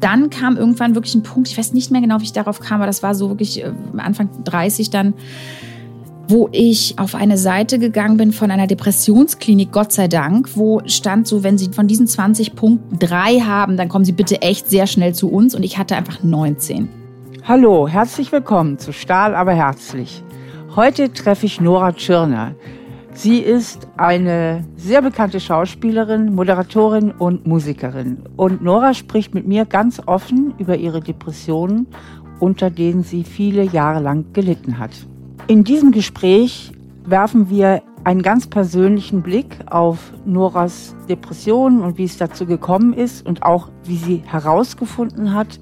Dann kam irgendwann wirklich ein Punkt, ich weiß nicht mehr genau, wie ich darauf kam, aber das war so wirklich äh, Anfang 30 dann, wo ich auf eine Seite gegangen bin von einer Depressionsklinik, Gott sei Dank, wo stand so, wenn Sie von diesen 20 Punkten drei haben, dann kommen Sie bitte echt sehr schnell zu uns und ich hatte einfach 19. Hallo, herzlich willkommen zu Stahl aber herzlich. Heute treffe ich Nora Tschirner. Sie ist eine sehr bekannte Schauspielerin, Moderatorin und Musikerin. Und Nora spricht mit mir ganz offen über ihre Depressionen, unter denen sie viele Jahre lang gelitten hat. In diesem Gespräch werfen wir einen ganz persönlichen Blick auf Noras Depression und wie es dazu gekommen ist und auch wie sie herausgefunden hat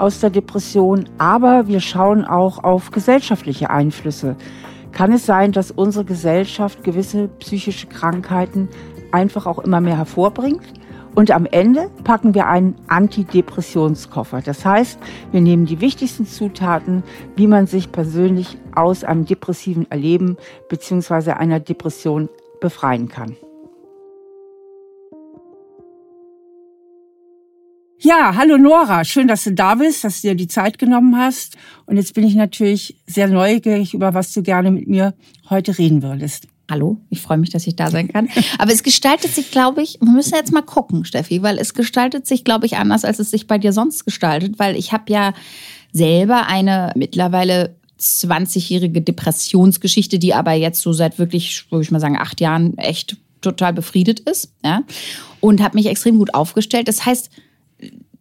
aus der Depression. Aber wir schauen auch auf gesellschaftliche Einflüsse. Kann es sein, dass unsere Gesellschaft gewisse psychische Krankheiten einfach auch immer mehr hervorbringt? Und am Ende packen wir einen Antidepressionskoffer. Das heißt, wir nehmen die wichtigsten Zutaten, wie man sich persönlich aus einem depressiven Erleben bzw. einer Depression befreien kann. Ja, hallo Nora, schön, dass du da bist, dass du dir die Zeit genommen hast. Und jetzt bin ich natürlich sehr neugierig, über was du gerne mit mir heute reden würdest. Hallo, ich freue mich, dass ich da sein kann. Aber es gestaltet sich, glaube ich, wir müssen jetzt mal gucken, Steffi, weil es gestaltet sich, glaube ich, anders, als es sich bei dir sonst gestaltet, weil ich habe ja selber eine mittlerweile 20-jährige Depressionsgeschichte, die aber jetzt so seit wirklich, würde ich mal sagen, acht Jahren echt total befriedet ist. Ja? Und habe mich extrem gut aufgestellt. Das heißt,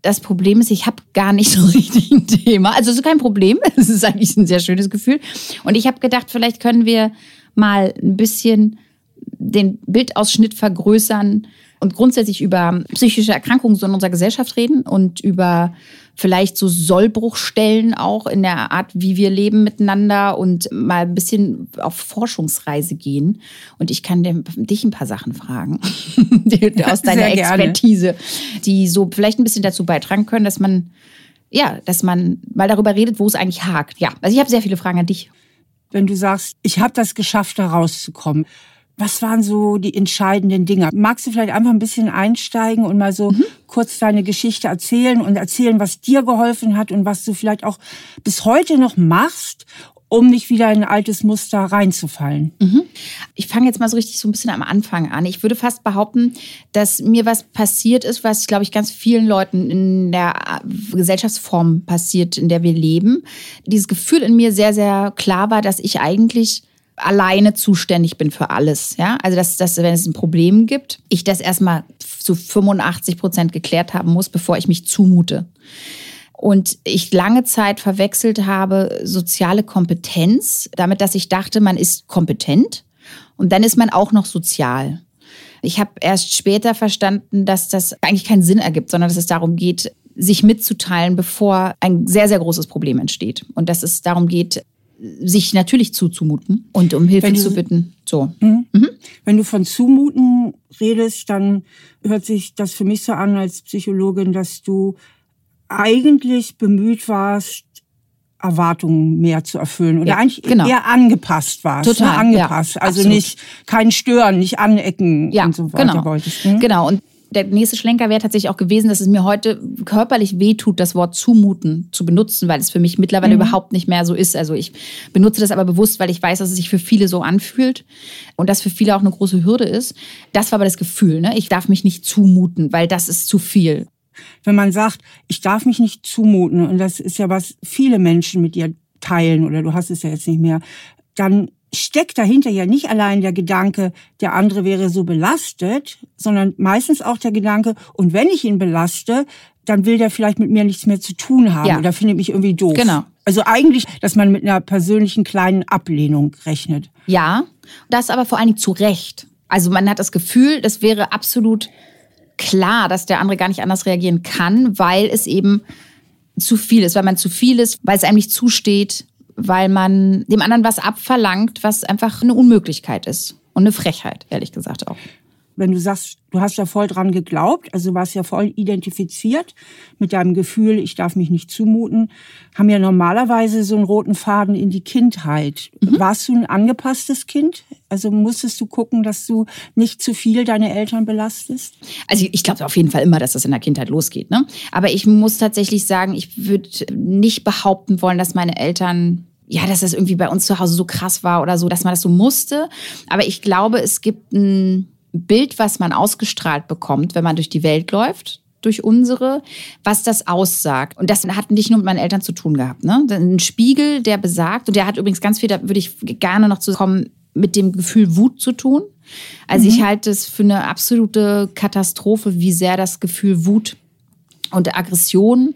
das Problem ist, ich habe gar nicht so richtig ein Thema. Also es ist kein Problem. Es ist eigentlich ein sehr schönes Gefühl. Und ich habe gedacht, vielleicht können wir mal ein bisschen den Bildausschnitt vergrößern und grundsätzlich über psychische Erkrankungen so in unserer Gesellschaft reden und über vielleicht so Sollbruchstellen auch in der Art, wie wir leben miteinander und mal ein bisschen auf Forschungsreise gehen. Und ich kann dich ein paar Sachen fragen aus deiner Expertise, die so vielleicht ein bisschen dazu beitragen können, dass man ja, dass man mal darüber redet, wo es eigentlich hakt. Ja, also ich habe sehr viele Fragen an dich wenn du sagst, ich habe das geschafft, da rauszukommen. Was waren so die entscheidenden Dinge? Magst du vielleicht einfach ein bisschen einsteigen und mal so mhm. kurz deine Geschichte erzählen und erzählen, was dir geholfen hat und was du vielleicht auch bis heute noch machst, um nicht wieder in ein altes Muster reinzufallen. Mhm. Ich fange jetzt mal so richtig so ein bisschen am Anfang an. Ich würde fast behaupten, dass mir was passiert ist, was, glaube ich, ganz vielen Leuten in der Gesellschaftsform passiert, in der wir leben. Dieses Gefühl in mir sehr, sehr klar war, dass ich eigentlich alleine zuständig bin für alles. Ja? Also, dass, dass, wenn es ein Problem gibt, ich das erstmal zu 85 Prozent geklärt haben muss, bevor ich mich zumute. Und ich lange Zeit verwechselt habe soziale Kompetenz damit, dass ich dachte, man ist kompetent und dann ist man auch noch sozial. Ich habe erst später verstanden, dass das eigentlich keinen Sinn ergibt, sondern dass es darum geht, sich mitzuteilen, bevor ein sehr, sehr großes Problem entsteht. Und dass es darum geht, sich natürlich zuzumuten und um Hilfe du, zu bitten. So. Mhm. Mhm. Wenn du von zumuten redest, dann hört sich das für mich so an als Psychologin, dass du eigentlich bemüht warst, Erwartungen mehr zu erfüllen oder ja, eigentlich genau. eher angepasst warst. Ne? Total, ne? angepasst. Ja, also absolut. nicht kein Stören, nicht anecken ja, und so weiter genau. wolltest. Hm? Genau. Und der nächste Schlenker wäre tatsächlich auch gewesen, dass es mir heute körperlich wehtut, das Wort zumuten zu benutzen, weil es für mich mittlerweile mhm. überhaupt nicht mehr so ist. Also ich benutze das aber bewusst, weil ich weiß, dass es sich für viele so anfühlt und das für viele auch eine große Hürde ist. Das war aber das Gefühl, ne? Ich darf mich nicht zumuten, weil das ist zu viel wenn man sagt, ich darf mich nicht zumuten, und das ist ja was viele Menschen mit dir teilen, oder du hast es ja jetzt nicht mehr, dann steckt dahinter ja nicht allein der Gedanke, der andere wäre so belastet, sondern meistens auch der Gedanke, und wenn ich ihn belaste, dann will der vielleicht mit mir nichts mehr zu tun haben ja. oder findet mich irgendwie doof. Genau. Also eigentlich, dass man mit einer persönlichen kleinen Ablehnung rechnet. Ja, das aber vor allen Dingen zu Recht. Also man hat das Gefühl, das wäre absolut klar, dass der andere gar nicht anders reagieren kann, weil es eben zu viel ist, weil man zu viel ist, weil es einem nicht zusteht, weil man dem anderen was abverlangt, was einfach eine Unmöglichkeit ist und eine Frechheit, ehrlich gesagt auch. wenn du sagst, du hast ja voll dran geglaubt, also warst ja voll identifiziert mit deinem Gefühl, ich darf mich nicht zumuten, haben ja normalerweise so einen roten Faden in die Kindheit. Mhm. Warst du ein angepasstes Kind? Also musstest du gucken, dass du nicht zu viel deine Eltern belastest? Also ich glaube auf jeden Fall immer, dass das in der Kindheit losgeht. Ne? Aber ich muss tatsächlich sagen, ich würde nicht behaupten wollen, dass meine Eltern ja, dass das irgendwie bei uns zu Hause so krass war oder so, dass man das so musste. Aber ich glaube, es gibt ein Bild, was man ausgestrahlt bekommt, wenn man durch die Welt läuft durch unsere, was das aussagt. Und das hat nicht nur mit meinen Eltern zu tun gehabt. Ne? Ein Spiegel, der besagt, und der hat übrigens ganz viel, da würde ich gerne noch zu kommen, mit dem Gefühl Wut zu tun. Also mhm. ich halte es für eine absolute Katastrophe, wie sehr das Gefühl Wut und Aggression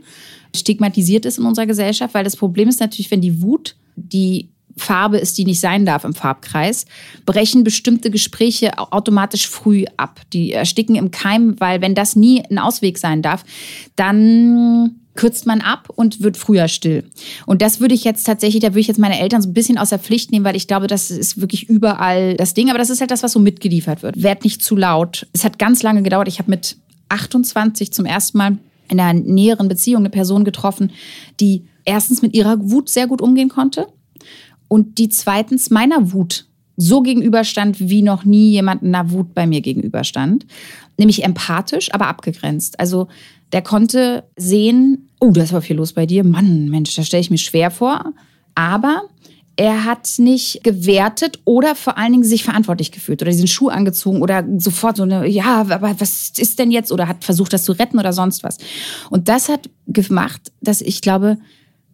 stigmatisiert ist in unserer Gesellschaft, weil das Problem ist natürlich, wenn die Wut die Farbe ist, die nicht sein darf im Farbkreis, brechen bestimmte Gespräche automatisch früh ab. Die ersticken im Keim, weil wenn das nie ein Ausweg sein darf, dann kürzt man ab und wird früher still. Und das würde ich jetzt tatsächlich, da würde ich jetzt meine Eltern so ein bisschen aus der Pflicht nehmen, weil ich glaube, das ist wirklich überall das Ding. Aber das ist halt das, was so mitgeliefert wird. Werd nicht zu laut. Es hat ganz lange gedauert. Ich habe mit 28 zum ersten Mal in einer näheren Beziehung eine Person getroffen, die erstens mit ihrer Wut sehr gut umgehen konnte und die zweitens meiner Wut so gegenüberstand, wie noch nie jemand einer Wut bei mir gegenüberstand. Nämlich empathisch, aber abgegrenzt. Also der konnte sehen, oh, da ist aber viel los bei dir. Mann, Mensch, da stelle ich mir schwer vor. Aber er hat nicht gewertet oder vor allen Dingen sich verantwortlich gefühlt oder diesen Schuh angezogen oder sofort so eine, ja, aber was ist denn jetzt? Oder hat versucht, das zu retten oder sonst was. Und das hat gemacht, dass ich glaube,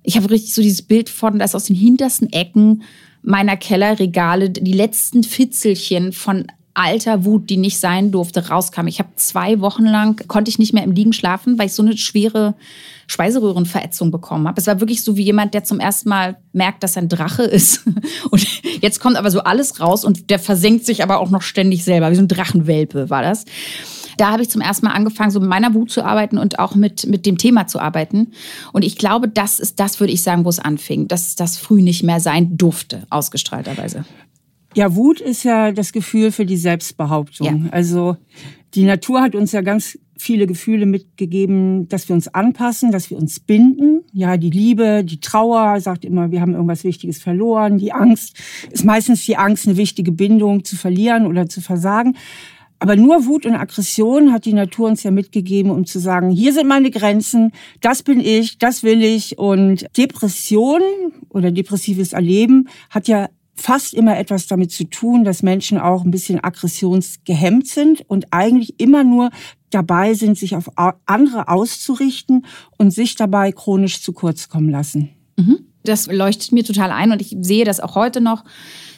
ich habe richtig so dieses Bild von, dass aus den hintersten Ecken meiner Kellerregale die letzten Fitzelchen von alter Wut, die nicht sein durfte, rauskam. Ich habe zwei Wochen lang, konnte ich nicht mehr im Liegen schlafen, weil ich so eine schwere Speiseröhrenverätzung bekommen habe. Es war wirklich so wie jemand, der zum ersten Mal merkt, dass er ein Drache ist. Und jetzt kommt aber so alles raus und der versenkt sich aber auch noch ständig selber. Wie so ein Drachenwelpe war das da habe ich zum ersten Mal angefangen, so mit meiner Wut zu arbeiten und auch mit, mit dem Thema zu arbeiten. Und ich glaube, das ist das, würde ich sagen, wo es anfing, dass das früh nicht mehr sein durfte, ausgestrahlterweise. Ja, Wut ist ja das Gefühl für die Selbstbehauptung. Ja. Also die Natur hat uns ja ganz viele Gefühle mitgegeben, dass wir uns anpassen, dass wir uns binden. Ja, die Liebe, die Trauer sagt immer, wir haben irgendwas Wichtiges verloren. Die Angst ist meistens die Angst, eine wichtige Bindung zu verlieren oder zu versagen. Aber nur Wut und Aggression hat die Natur uns ja mitgegeben, um zu sagen, hier sind meine Grenzen, das bin ich, das will ich. Und Depression oder depressives Erleben hat ja fast immer etwas damit zu tun, dass Menschen auch ein bisschen aggressionsgehemmt sind und eigentlich immer nur dabei sind, sich auf andere auszurichten und sich dabei chronisch zu kurz kommen lassen. Mhm. Das leuchtet mir total ein und ich sehe das auch heute noch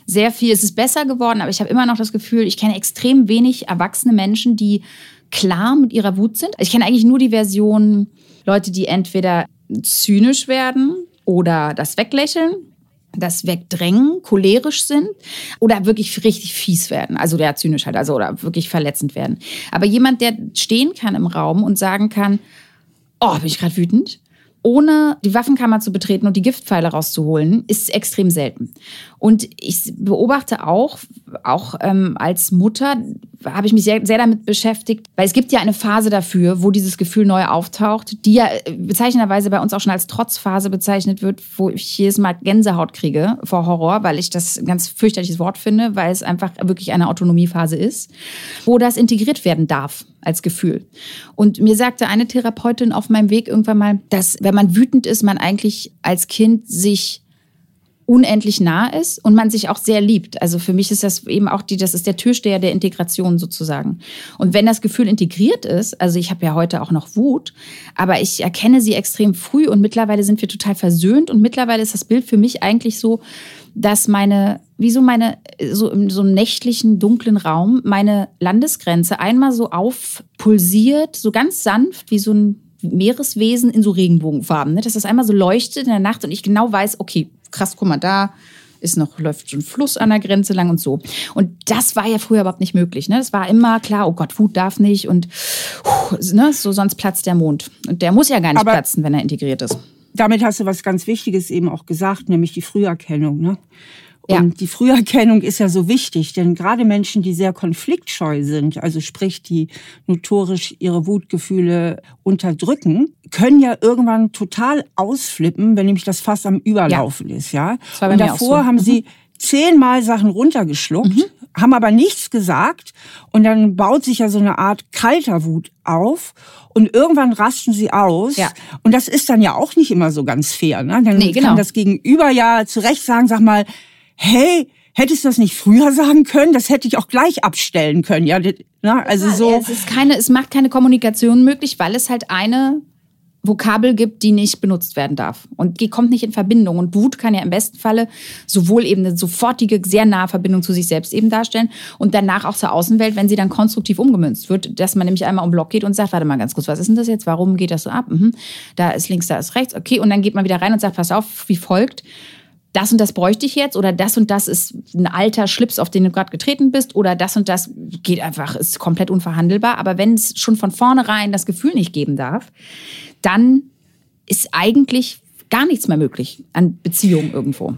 sehr viel. Es ist besser geworden, aber ich habe immer noch das Gefühl, ich kenne extrem wenig erwachsene Menschen, die klar mit ihrer Wut sind. Ich kenne eigentlich nur die Version Leute, die entweder zynisch werden oder das weglächeln, das wegdrängen, cholerisch sind oder wirklich richtig fies werden. Also der zynisch halt, also oder wirklich verletzend werden. Aber jemand, der stehen kann im Raum und sagen kann, oh, bin ich gerade wütend ohne die Waffenkammer zu betreten und die Giftpfeile rauszuholen, ist extrem selten. Und ich beobachte auch, auch ähm, als Mutter habe ich mich sehr, sehr damit beschäftigt, weil es gibt ja eine Phase dafür, wo dieses Gefühl neu auftaucht, die ja äh, bezeichnenderweise bei uns auch schon als Trotzphase bezeichnet wird, wo ich jedes Mal Gänsehaut kriege vor Horror, weil ich das ein ganz fürchterliches Wort finde, weil es einfach wirklich eine Autonomiephase ist, wo das integriert werden darf als Gefühl. Und mir sagte eine Therapeutin auf meinem Weg irgendwann mal, dass wenn man wütend ist, man eigentlich als Kind sich unendlich nah ist und man sich auch sehr liebt. Also für mich ist das eben auch die, das ist der Türsteher der Integration sozusagen. Und wenn das Gefühl integriert ist, also ich habe ja heute auch noch Wut, aber ich erkenne sie extrem früh und mittlerweile sind wir total versöhnt und mittlerweile ist das Bild für mich eigentlich so, dass meine, wie so meine, so in so nächtlichen, dunklen Raum, meine Landesgrenze einmal so aufpulsiert, so ganz sanft, wie so ein Meereswesen in so Regenbogenfarben. Ne? Dass das einmal so leuchtet in der Nacht und ich genau weiß, okay, krass, guck mal, da ist noch, läuft ein Fluss an der Grenze lang und so. Und das war ja früher überhaupt nicht möglich. Ne? Das war immer klar, oh Gott, Wut darf nicht und ne, so sonst platzt der Mond. Und der muss ja gar nicht Aber platzen, wenn er integriert ist damit hast du was ganz Wichtiges eben auch gesagt, nämlich die Früherkennung. Ne? Und ja. die Früherkennung ist ja so wichtig, denn gerade Menschen, die sehr konfliktscheu sind, also sprich, die notorisch ihre Wutgefühle unterdrücken, können ja irgendwann total ausflippen, wenn nämlich das Fass am Überlaufen ja. ist, ja. Und davor so. haben mhm. sie zehnmal Sachen runtergeschluckt, mhm. haben aber nichts gesagt und dann baut sich ja so eine Art kalter Wut auf und irgendwann rasten sie aus ja. und das ist dann ja auch nicht immer so ganz fair. Ne? Dann nee, genau. kann das Gegenüber ja zu Recht sagen, sag mal, hey, hättest du das nicht früher sagen können? Das hätte ich auch gleich abstellen können. Ja, ne? also so. Es ist keine, es macht keine Kommunikation möglich, weil es halt eine Vokabel gibt, die nicht benutzt werden darf. Und die kommt nicht in Verbindung. Und Wut kann ja im besten Falle sowohl eben eine sofortige, sehr nahe Verbindung zu sich selbst eben darstellen und danach auch zur Außenwelt, wenn sie dann konstruktiv umgemünzt wird, dass man nämlich einmal um Block geht und sagt, warte mal ganz kurz, was ist denn das jetzt? Warum geht das so ab? Mhm. Da ist links, da ist rechts. Okay, und dann geht man wieder rein und sagt, pass auf, wie folgt das und das bräuchte ich jetzt oder das und das ist ein alter Schlips, auf den du gerade getreten bist oder das und das geht einfach, ist komplett unverhandelbar. Aber wenn es schon von vornherein das Gefühl nicht geben darf, dann ist eigentlich gar nichts mehr möglich an Beziehungen irgendwo.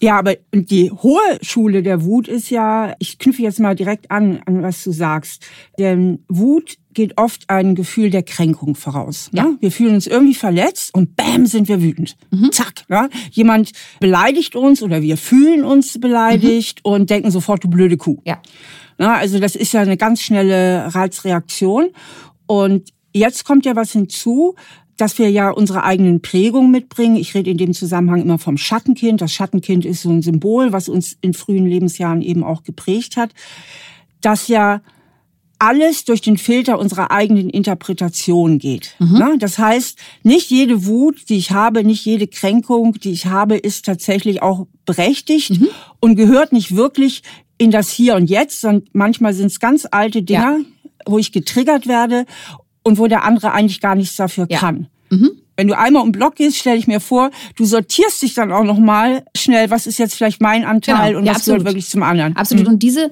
Ja, aber die hohe Schule der Wut ist ja, ich knüpfe jetzt mal direkt an, an was du sagst. Denn Wut geht oft ein Gefühl der Kränkung voraus. Ne? Ja. Wir fühlen uns irgendwie verletzt und bam sind wir wütend. Mhm. Zack. Ne? Jemand beleidigt uns oder wir fühlen uns beleidigt mhm. und denken sofort, du blöde Kuh. Ja. Ne? Also das ist ja eine ganz schnelle Reizreaktion. Und jetzt kommt ja was hinzu, dass wir ja unsere eigenen Prägungen mitbringen. Ich rede in dem Zusammenhang immer vom Schattenkind. Das Schattenkind ist so ein Symbol, was uns in frühen Lebensjahren eben auch geprägt hat, dass ja alles durch den Filter unserer eigenen Interpretation geht. Mhm. Das heißt, nicht jede Wut, die ich habe, nicht jede Kränkung, die ich habe, ist tatsächlich auch berechtigt mhm. und gehört nicht wirklich in das Hier und Jetzt, sondern manchmal sind es ganz alte Dinge, ja. wo ich getriggert werde und wo der andere eigentlich gar nichts dafür ja. kann. Mhm. Wenn du einmal um Block gehst, stelle ich mir vor, du sortierst dich dann auch noch mal schnell, was ist jetzt vielleicht mein Anteil genau. und ja, was absolut. gehört wirklich zum anderen. Absolut. Mhm. Und diese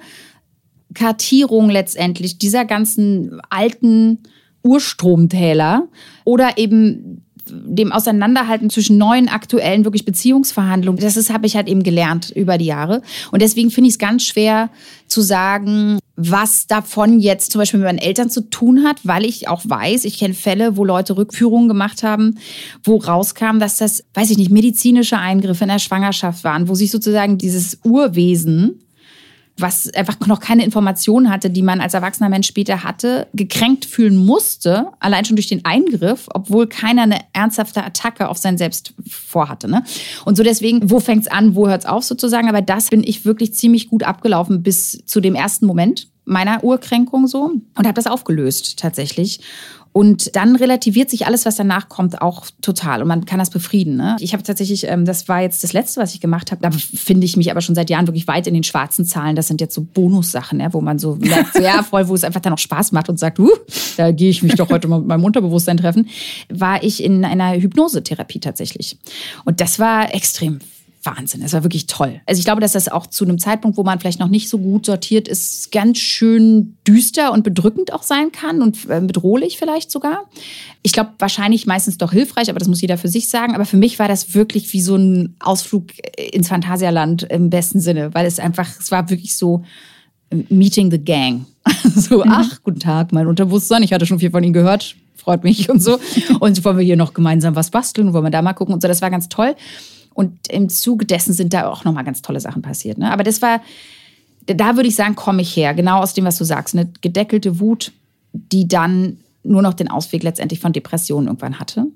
Kartierung letztendlich dieser ganzen alten Urstromtäler oder eben dem Auseinanderhalten zwischen neuen, aktuellen, wirklich Beziehungsverhandlungen, das ist, habe ich halt eben gelernt über die Jahre. Und deswegen finde ich es ganz schwer zu sagen, was davon jetzt zum Beispiel mit meinen Eltern zu tun hat, weil ich auch weiß, ich kenne Fälle, wo Leute Rückführungen gemacht haben, wo rauskam, dass das, weiß ich nicht, medizinische Eingriffe in der Schwangerschaft waren, wo sich sozusagen dieses Urwesen was einfach noch keine Informationen hatte, die man als erwachsener Mensch später hatte, gekränkt fühlen musste, allein schon durch den Eingriff, obwohl keiner eine ernsthafte Attacke auf sein Selbst vorhatte. Ne? Und so deswegen, wo fängt's an, wo hört's auf sozusagen? Aber das bin ich wirklich ziemlich gut abgelaufen bis zu dem ersten Moment meiner Urkränkung so und habe das aufgelöst tatsächlich und dann relativiert sich alles, was danach kommt, auch total. Und man kann das befrieden. Ne? Ich habe tatsächlich, ähm, das war jetzt das Letzte, was ich gemacht habe. Da finde ich mich aber schon seit Jahren wirklich weit in den schwarzen Zahlen. Das sind jetzt so Bonussachen, ja, wo man so merkt, ja, voll, wo es einfach dann auch Spaß macht und sagt, uh, da gehe ich mich doch heute mal mit meinem Unterbewusstsein treffen, war ich in einer Hypnosetherapie tatsächlich. Und das war extrem Wahnsinn. Es war wirklich toll. Also ich glaube, dass das auch zu einem Zeitpunkt, wo man vielleicht noch nicht so gut sortiert ist, ganz schön düster und bedrückend auch sein kann und äh, bedrohlich vielleicht sogar. Ich glaube, wahrscheinlich meistens doch hilfreich, aber das muss jeder für sich sagen. Aber für mich war das wirklich wie so ein Ausflug ins Phantasialand im besten Sinne, weil es einfach, es war wirklich so äh, Meeting the Gang. so, mhm. ach, guten Tag, mein Unterbewusstsein. Ich hatte schon viel von Ihnen gehört. Freut mich und so. Und so wollen wir hier noch gemeinsam was basteln, wollen wir da mal gucken und so. Das war ganz toll. Und im Zuge dessen sind da auch nochmal ganz tolle Sachen passiert. Ne? Aber das war, da würde ich sagen, komme ich her, genau aus dem, was du sagst. Eine gedeckelte Wut, die dann nur noch den Ausweg letztendlich von Depressionen irgendwann hatte.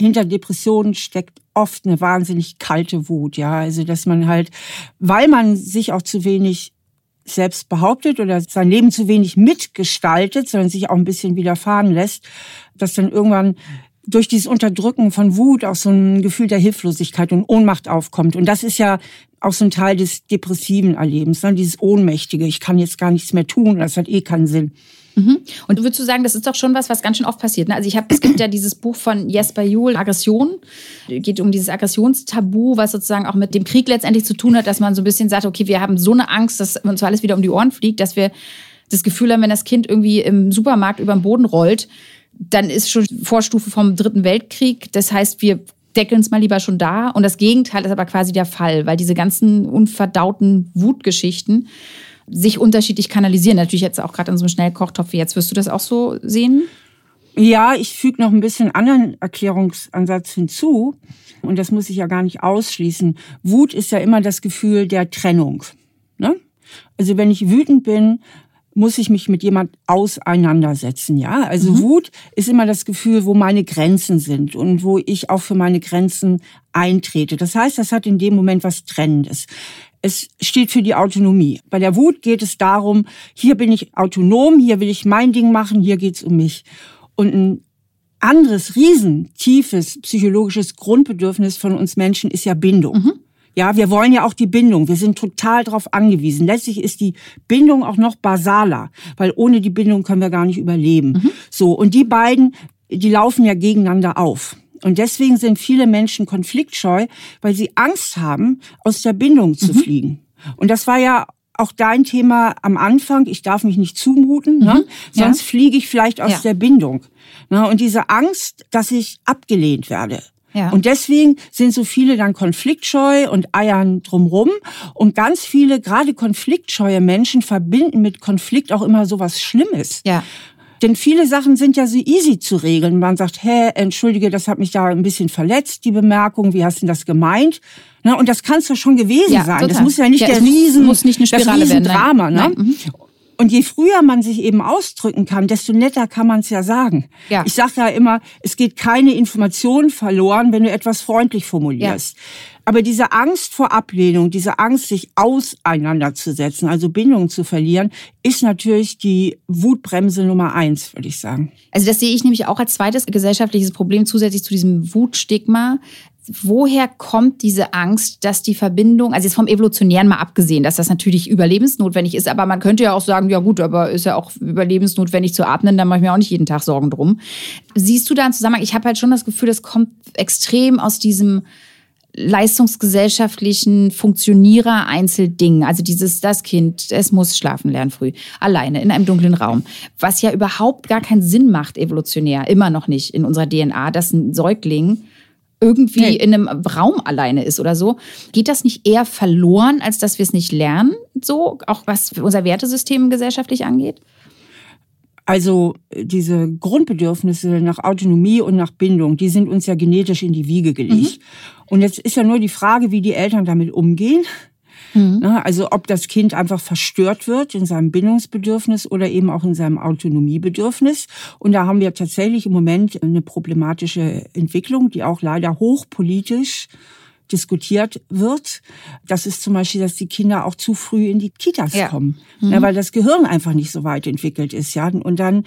Hinter Depressionen steckt oft eine wahnsinnig kalte Wut, ja. Also, dass man halt, weil man sich auch zu wenig selbst behauptet oder sein Leben zu wenig mitgestaltet, sondern sich auch ein bisschen widerfahren lässt, dass dann irgendwann durch dieses Unterdrücken von Wut auch so ein Gefühl der Hilflosigkeit und Ohnmacht aufkommt. Und das ist ja auch so ein Teil des depressiven Erlebens, ne? dieses Ohnmächtige. Ich kann jetzt gar nichts mehr tun, das hat eh keinen Sinn. Mhm. Und würdest du sagen, das ist doch schon was, was ganz schön oft passiert? Ne? Also ich habe, es gibt ja dieses Buch von Jesper Juhl, Aggression, geht um dieses Aggressionstabu, was sozusagen auch mit dem Krieg letztendlich zu tun hat, dass man so ein bisschen sagt, okay, wir haben so eine Angst, dass uns alles wieder um die Ohren fliegt, dass wir das Gefühl haben, wenn das Kind irgendwie im Supermarkt über den Boden rollt, dann ist schon Vorstufe vom Dritten Weltkrieg. Das heißt, wir deckeln es mal lieber schon da. Und das Gegenteil ist aber quasi der Fall, weil diese ganzen unverdauten Wutgeschichten sich unterschiedlich kanalisieren. Natürlich jetzt auch gerade in so einem Schnellkochtopf wie jetzt. Wirst du das auch so sehen? Ja, ich füge noch ein bisschen anderen Erklärungsansatz hinzu. Und das muss ich ja gar nicht ausschließen. Wut ist ja immer das Gefühl der Trennung. Ne? Also wenn ich wütend bin, muss ich mich mit jemand auseinandersetzen, ja? Also mhm. Wut ist immer das Gefühl, wo meine Grenzen sind und wo ich auch für meine Grenzen eintrete. Das heißt, das hat in dem Moment was Trennendes. Es steht für die Autonomie. Bei der Wut geht es darum, hier bin ich autonom, hier will ich mein Ding machen, hier geht's um mich. Und ein anderes, riesentiefes psychologisches Grundbedürfnis von uns Menschen ist ja Bindung. Mhm. Ja, wir wollen ja auch die Bindung. Wir sind total darauf angewiesen. Letztlich ist die Bindung auch noch basaler, weil ohne die Bindung können wir gar nicht überleben. Mhm. So. Und die beiden, die laufen ja gegeneinander auf. Und deswegen sind viele Menschen konfliktscheu, weil sie Angst haben, aus der Bindung zu mhm. fliegen. Und das war ja auch dein Thema am Anfang. Ich darf mich nicht zumuten, ne? mhm. ne? sonst ja. fliege ich vielleicht aus ja. der Bindung. Ne? Und diese Angst, dass ich abgelehnt werde. Ja. Und deswegen sind so viele dann konfliktscheu und eiern drumrum. Und ganz viele, gerade konfliktscheue Menschen, verbinden mit Konflikt auch immer so was Schlimmes. Ja. Denn viele Sachen sind ja so easy zu regeln. Man sagt, hä, entschuldige, das hat mich da ein bisschen verletzt, die Bemerkung, wie hast du das gemeint? Na, und das kann es doch schon gewesen ja, sein. Total. Das muss ja nicht ja, der Riesen, muss nicht eine Spirale das Riesendrama, werden, ne? Mhm. Und je früher man sich eben ausdrücken kann, desto netter kann man es ja sagen. Ja. Ich sage ja immer, es geht keine Information verloren, wenn du etwas freundlich formulierst. Ja. Aber diese Angst vor Ablehnung, diese Angst, sich auseinanderzusetzen, also Bindungen zu verlieren, ist natürlich die Wutbremse Nummer eins, würde ich sagen. Also das sehe ich nämlich auch als zweites gesellschaftliches Problem zusätzlich zu diesem Wutstigma woher kommt diese Angst, dass die Verbindung, also jetzt vom Evolutionären mal abgesehen, dass das natürlich überlebensnotwendig ist, aber man könnte ja auch sagen, ja gut, aber ist ja auch überlebensnotwendig zu atmen, da mache ich mir auch nicht jeden Tag Sorgen drum. Siehst du da einen Zusammenhang? Ich habe halt schon das Gefühl, das kommt extrem aus diesem leistungsgesellschaftlichen Funktionierer-Einzelding. Also dieses, das Kind, es muss schlafen lernen früh, alleine in einem dunklen Raum. Was ja überhaupt gar keinen Sinn macht, evolutionär, immer noch nicht in unserer DNA, dass ein Säugling irgendwie nee. in einem Raum alleine ist oder so. Geht das nicht eher verloren, als dass wir es nicht lernen, so, auch was unser Wertesystem gesellschaftlich angeht? Also diese Grundbedürfnisse nach Autonomie und nach Bindung, die sind uns ja genetisch in die Wiege gelegt. Mhm. Und jetzt ist ja nur die Frage, wie die Eltern damit umgehen. Mhm. Ne, also ob das Kind einfach verstört wird in seinem Bindungsbedürfnis oder eben auch in seinem Autonomiebedürfnis. Und da haben wir tatsächlich im Moment eine problematische Entwicklung, die auch leider hochpolitisch diskutiert wird. Das ist zum Beispiel, dass die Kinder auch zu früh in die Kitas ja. kommen, mhm. ja, weil das Gehirn einfach nicht so weit entwickelt ist. Ja, und dann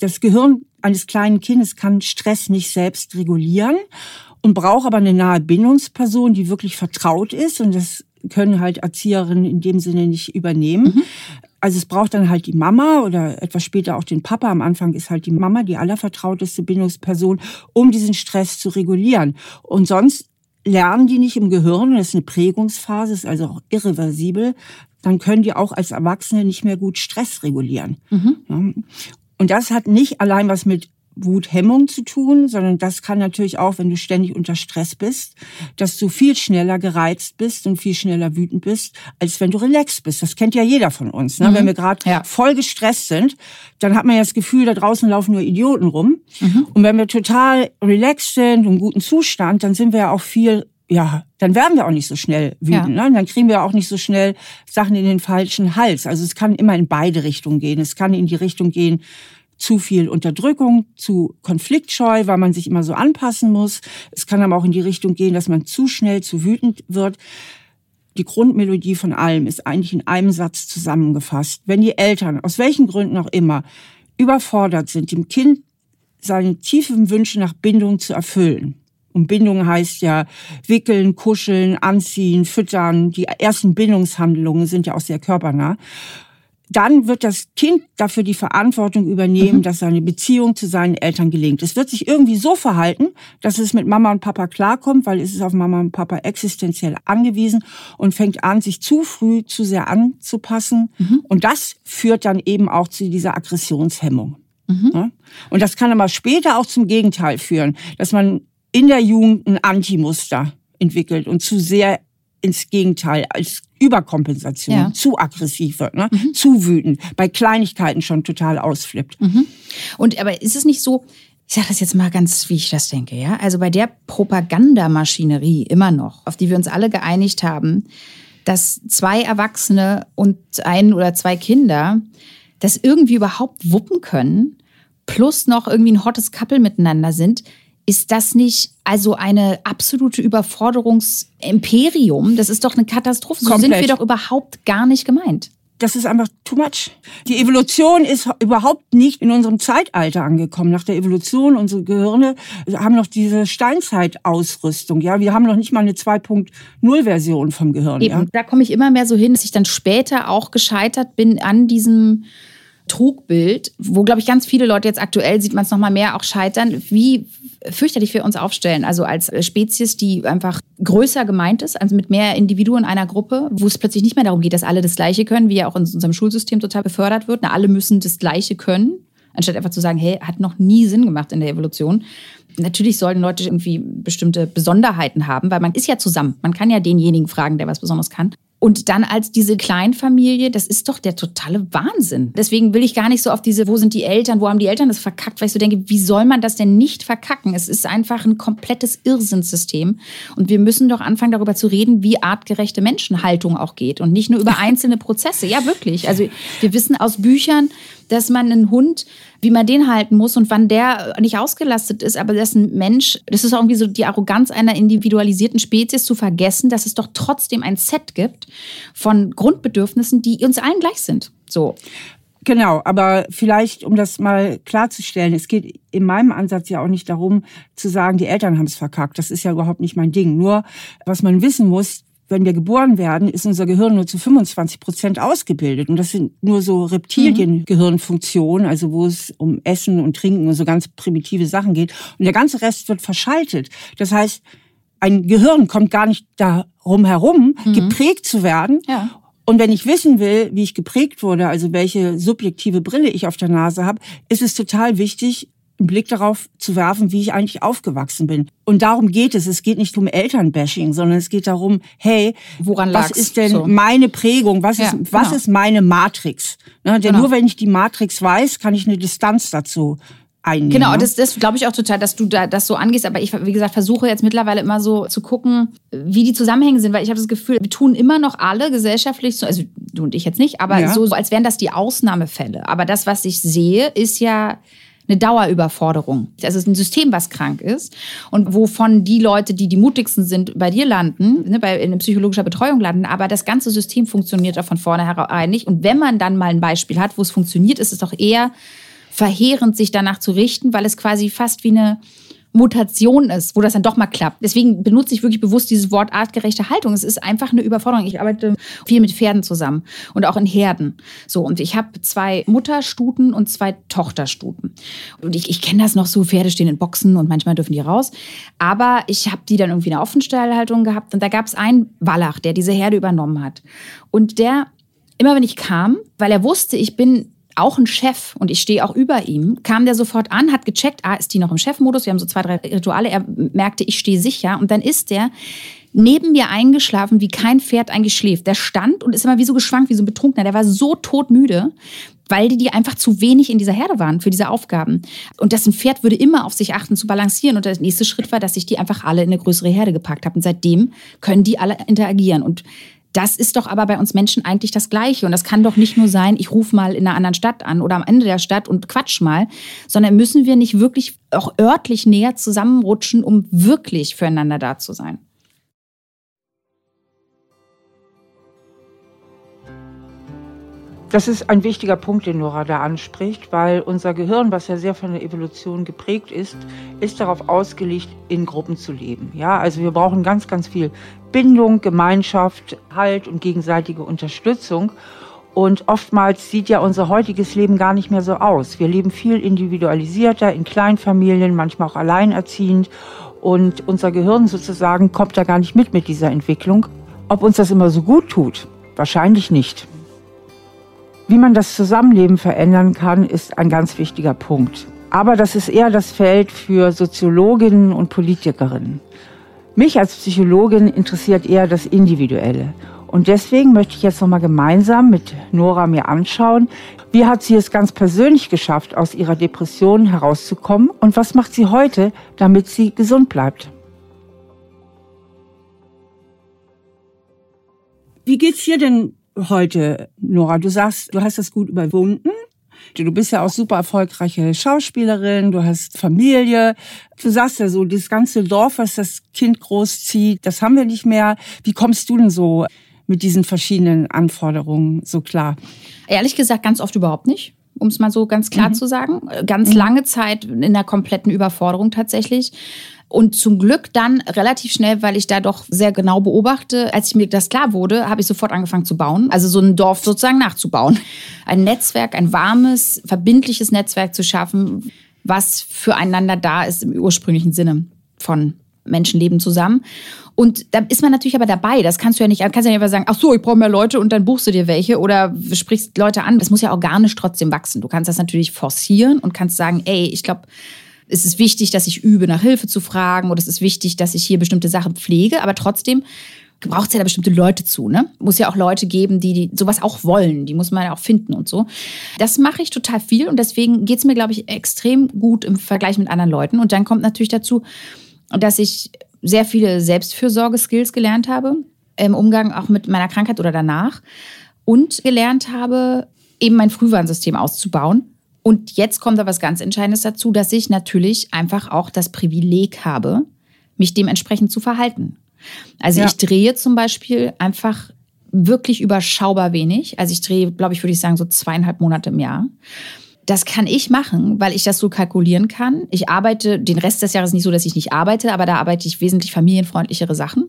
das Gehirn eines kleinen Kindes kann Stress nicht selbst regulieren und braucht aber eine nahe Bindungsperson, die wirklich vertraut ist. Und das können halt Erzieherinnen in dem Sinne nicht übernehmen. Mhm. Also es braucht dann halt die Mama oder etwas später auch den Papa. Am Anfang ist halt die Mama die allervertrauteste Bindungsperson, um diesen Stress zu regulieren. Und sonst lernen die nicht im Gehirn, das ist eine Prägungsphase, ist also auch irreversibel, dann können die auch als Erwachsene nicht mehr gut Stress regulieren. Mhm. Und das hat nicht allein was mit Wuthemmung zu tun, sondern das kann natürlich auch, wenn du ständig unter Stress bist, dass du viel schneller gereizt bist und viel schneller wütend bist, als wenn du relaxed bist. Das kennt ja jeder von uns. Ne? Mhm. Wenn wir gerade ja. voll gestresst sind, dann hat man ja das Gefühl, da draußen laufen nur Idioten rum. Mhm. Und wenn wir total relaxed sind, im guten Zustand, dann sind wir ja auch viel ja, dann werden wir auch nicht so schnell wütend. Ja. Ne? Dann kriegen wir auch nicht so schnell Sachen in den falschen Hals. Also es kann immer in beide Richtungen gehen. Es kann in die Richtung gehen, zu viel Unterdrückung, zu konfliktscheu, weil man sich immer so anpassen muss. Es kann aber auch in die Richtung gehen, dass man zu schnell zu wütend wird. Die Grundmelodie von allem ist eigentlich in einem Satz zusammengefasst. Wenn die Eltern, aus welchen Gründen auch immer, überfordert sind, dem Kind seine tiefen Wünsche nach Bindung zu erfüllen, und Bindung heißt ja wickeln, kuscheln, anziehen, füttern. Die ersten Bindungshandlungen sind ja auch sehr körpernah dann wird das Kind dafür die Verantwortung übernehmen, mhm. dass seine Beziehung zu seinen Eltern gelingt. Es wird sich irgendwie so verhalten, dass es mit Mama und Papa klarkommt, weil es ist auf Mama und Papa existenziell angewiesen und fängt an, sich zu früh zu sehr anzupassen. Mhm. Und das führt dann eben auch zu dieser Aggressionshemmung. Mhm. Und das kann aber später auch zum Gegenteil führen, dass man in der Jugend ein Antimuster entwickelt und zu sehr ins Gegenteil, als Überkompensation, ja. zu aggressiv wird, ne? Mhm. zu wütend, bei Kleinigkeiten schon total ausflippt. Mhm. Und aber ist es nicht so, ich sage das jetzt mal ganz, wie ich das denke, ja? Also bei der Propagandamaschinerie immer noch, auf die wir uns alle geeinigt haben, dass zwei Erwachsene und ein oder zwei Kinder das irgendwie überhaupt wuppen können, plus noch irgendwie ein hottes Couple miteinander sind, ist das nicht also eine absolute Überforderungsimperium? Das ist doch eine Katastrophe. So Komplett. sind wir doch überhaupt gar nicht gemeint. Das ist einfach too much. Die Evolution ist überhaupt nicht in unserem Zeitalter angekommen. Nach der Evolution, unsere Gehirne haben noch diese Steinzeitausrüstung. Ja, wir haben noch nicht mal eine 2.0-Version vom Gehirn. Eben, ja? da komme ich immer mehr so hin, dass ich dann später auch gescheitert bin an diesem Trugbild, wo, glaube ich, ganz viele Leute jetzt aktuell, sieht man es nochmal mehr, auch scheitern, wie fürchterlich wir uns aufstellen. Also als Spezies, die einfach größer gemeint ist, also mit mehr Individuen einer Gruppe, wo es plötzlich nicht mehr darum geht, dass alle das Gleiche können, wie ja auch in unserem Schulsystem total befördert wird. Na, alle müssen das Gleiche können, anstatt einfach zu sagen, hey, hat noch nie Sinn gemacht in der Evolution. Natürlich sollten Leute irgendwie bestimmte Besonderheiten haben, weil man ist ja zusammen. Man kann ja denjenigen fragen, der was Besonderes kann. Und dann als diese Kleinfamilie, das ist doch der totale Wahnsinn. Deswegen will ich gar nicht so auf diese, wo sind die Eltern, wo haben die Eltern das verkackt, weil ich so denke, wie soll man das denn nicht verkacken? Es ist einfach ein komplettes Irrsinnssystem. Und wir müssen doch anfangen, darüber zu reden, wie artgerechte Menschenhaltung auch geht und nicht nur über einzelne Prozesse. Ja, wirklich. Also wir wissen aus Büchern, dass man einen Hund, wie man den halten muss und wann der nicht ausgelastet ist, aber das ist ein Mensch, das ist auch irgendwie so die Arroganz einer individualisierten Spezies zu vergessen, dass es doch trotzdem ein Set gibt von Grundbedürfnissen, die uns allen gleich sind. So. Genau, aber vielleicht, um das mal klarzustellen, es geht in meinem Ansatz ja auch nicht darum zu sagen, die Eltern haben es verkackt. Das ist ja überhaupt nicht mein Ding. Nur, was man wissen muss, wenn wir geboren werden, ist unser Gehirn nur zu 25 Prozent ausgebildet. Und das sind nur so Reptiliengehirnfunktionen, also wo es um Essen und Trinken und so ganz primitive Sachen geht. Und der ganze Rest wird verschaltet. Das heißt, ein Gehirn kommt gar nicht darum herum, mhm. geprägt zu werden. Ja. Und wenn ich wissen will, wie ich geprägt wurde, also welche subjektive Brille ich auf der Nase habe, ist es total wichtig, einen Blick darauf zu werfen, wie ich eigentlich aufgewachsen bin. Und darum geht es. Es geht nicht um Elternbashing, sondern es geht darum, hey, Woran was ist denn so? meine Prägung? Was, ja, ist, was genau. ist meine Matrix? Ne, denn genau. nur wenn ich die Matrix weiß, kann ich eine Distanz dazu einnehmen. Genau, das, das glaube ich auch total, dass du da das so angehst. Aber ich, wie gesagt, versuche jetzt mittlerweile immer so zu gucken, wie die Zusammenhänge sind, weil ich habe das Gefühl, wir tun immer noch alle gesellschaftlich so, also du und ich jetzt nicht, aber ja. so, so, als wären das die Ausnahmefälle. Aber das, was ich sehe, ist ja eine Dauerüberforderung. Also es ist ein System, was krank ist und wovon die Leute, die die mutigsten sind, bei dir landen, ne, bei, in psychologischer Betreuung landen, aber das ganze System funktioniert da von vornherein nicht. Und wenn man dann mal ein Beispiel hat, wo es funktioniert, ist es doch eher verheerend, sich danach zu richten, weil es quasi fast wie eine Mutation ist, wo das dann doch mal klappt. Deswegen benutze ich wirklich bewusst dieses Wort artgerechte Haltung. Es ist einfach eine Überforderung. Ich arbeite viel mit Pferden zusammen und auch in Herden. So, und ich habe zwei Mutterstuten und zwei Tochterstuten. Und ich, ich kenne das noch so, Pferde stehen in Boxen und manchmal dürfen die raus. Aber ich habe die dann irgendwie in der Offenstallhaltung gehabt und da gab es einen Wallach, der diese Herde übernommen hat. Und der, immer wenn ich kam, weil er wusste, ich bin auch ein Chef und ich stehe auch über ihm, kam der sofort an, hat gecheckt, ah, ist die noch im Chefmodus? Wir haben so zwei, drei Rituale. Er merkte, ich stehe sicher. Und dann ist der neben mir eingeschlafen, wie kein Pferd eigentlich schläft. Der stand und ist immer wie so geschwankt, wie so ein Betrunkener. Der war so todmüde, weil die, die einfach zu wenig in dieser Herde waren für diese Aufgaben. Und das ein Pferd würde immer auf sich achten, zu balancieren. Und der nächste Schritt war, dass ich die einfach alle in eine größere Herde gepackt habe. Und seitdem können die alle interagieren. Und das ist doch aber bei uns Menschen eigentlich das Gleiche. Und das kann doch nicht nur sein, ich rufe mal in einer anderen Stadt an oder am Ende der Stadt und quatsch mal, sondern müssen wir nicht wirklich auch örtlich näher zusammenrutschen, um wirklich füreinander da zu sein. Das ist ein wichtiger Punkt, den Nora da anspricht, weil unser Gehirn, was ja sehr von der Evolution geprägt ist, ist darauf ausgelegt, in Gruppen zu leben. Ja, also wir brauchen ganz, ganz viel Bindung, Gemeinschaft, Halt und gegenseitige Unterstützung. Und oftmals sieht ja unser heutiges Leben gar nicht mehr so aus. Wir leben viel individualisierter, in Kleinfamilien, manchmal auch alleinerziehend. Und unser Gehirn sozusagen kommt da gar nicht mit mit dieser Entwicklung. Ob uns das immer so gut tut? Wahrscheinlich nicht. Wie man das Zusammenleben verändern kann, ist ein ganz wichtiger Punkt. Aber das ist eher das Feld für Soziologinnen und Politikerinnen. Mich als Psychologin interessiert eher das Individuelle. Und deswegen möchte ich jetzt nochmal gemeinsam mit Nora mir anschauen, wie hat sie es ganz persönlich geschafft, aus ihrer Depression herauszukommen und was macht sie heute, damit sie gesund bleibt. Wie geht's dir denn heute, Nora? Du sagst, du hast das gut überwunden. Du bist ja auch super erfolgreiche Schauspielerin, du hast Familie. Du sagst ja so, das ganze Dorf, was das Kind großzieht, das haben wir nicht mehr. Wie kommst du denn so mit diesen verschiedenen Anforderungen so klar? Ehrlich gesagt, ganz oft überhaupt nicht um es mal so ganz klar mhm. zu sagen. Ganz mhm. lange Zeit in der kompletten Überforderung tatsächlich. Und zum Glück dann relativ schnell, weil ich da doch sehr genau beobachte, als ich mir das klar wurde, habe ich sofort angefangen zu bauen. Also so ein Dorf sozusagen nachzubauen. Ein Netzwerk, ein warmes, verbindliches Netzwerk zu schaffen, was füreinander da ist im ursprünglichen Sinne von Menschen leben zusammen. Und da ist man natürlich aber dabei. Das kannst du ja nicht, kannst ja nicht einfach sagen, ach so, ich brauche mehr Leute und dann buchst du dir welche oder sprichst Leute an. Das muss ja organisch trotzdem wachsen. Du kannst das natürlich forcieren und kannst sagen, ey, ich glaube, es ist wichtig, dass ich übe, nach Hilfe zu fragen oder es ist wichtig, dass ich hier bestimmte Sachen pflege, aber trotzdem braucht es ja da bestimmte Leute zu, ne? Muss ja auch Leute geben, die, die sowas auch wollen. Die muss man ja auch finden und so. Das mache ich total viel und deswegen geht es mir, glaube ich, extrem gut im Vergleich mit anderen Leuten. Und dann kommt natürlich dazu, dass ich sehr viele Selbstfürsorge-Skills gelernt habe, im Umgang auch mit meiner Krankheit oder danach. Und gelernt habe, eben mein Frühwarnsystem auszubauen und jetzt kommt da was ganz Entscheidendes dazu, dass ich natürlich einfach auch das Privileg habe, mich dementsprechend zu verhalten. Also ja. ich drehe zum Beispiel einfach wirklich überschaubar wenig. Also ich drehe, glaube ich, würde ich sagen, so zweieinhalb Monate im Jahr. Das kann ich machen, weil ich das so kalkulieren kann. Ich arbeite den Rest des Jahres nicht so, dass ich nicht arbeite, aber da arbeite ich wesentlich familienfreundlichere Sachen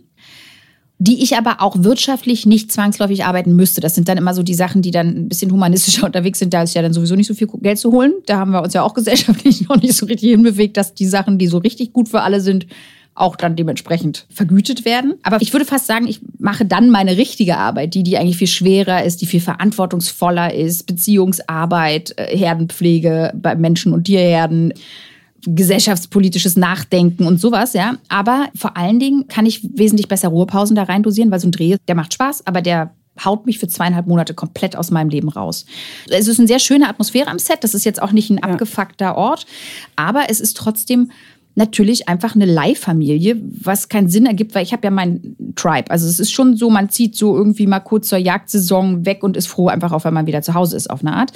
die ich aber auch wirtschaftlich nicht zwangsläufig arbeiten müsste. Das sind dann immer so die Sachen, die dann ein bisschen humanistischer unterwegs sind. Da ist ja dann sowieso nicht so viel Geld zu holen. Da haben wir uns ja auch gesellschaftlich noch nicht so richtig hinbewegt, dass die Sachen, die so richtig gut für alle sind, auch dann dementsprechend vergütet werden. Aber ich würde fast sagen, ich mache dann meine richtige Arbeit, die, die eigentlich viel schwerer ist, die viel verantwortungsvoller ist, Beziehungsarbeit, äh, Herdenpflege bei Menschen und Tierherden gesellschaftspolitisches Nachdenken und sowas, ja. Aber vor allen Dingen kann ich wesentlich besser Ruhepausen da rein dosieren, weil so ein Dreh, der macht Spaß, aber der haut mich für zweieinhalb Monate komplett aus meinem Leben raus. Es ist eine sehr schöne Atmosphäre am Set. Das ist jetzt auch nicht ein abgefuckter Ort, aber es ist trotzdem natürlich einfach eine Leihfamilie, was keinen Sinn ergibt, weil ich habe ja meinen Tribe. Also es ist schon so, man zieht so irgendwie mal kurz zur Jagdsaison weg und ist froh einfach auch, wenn man wieder zu Hause ist auf eine Art.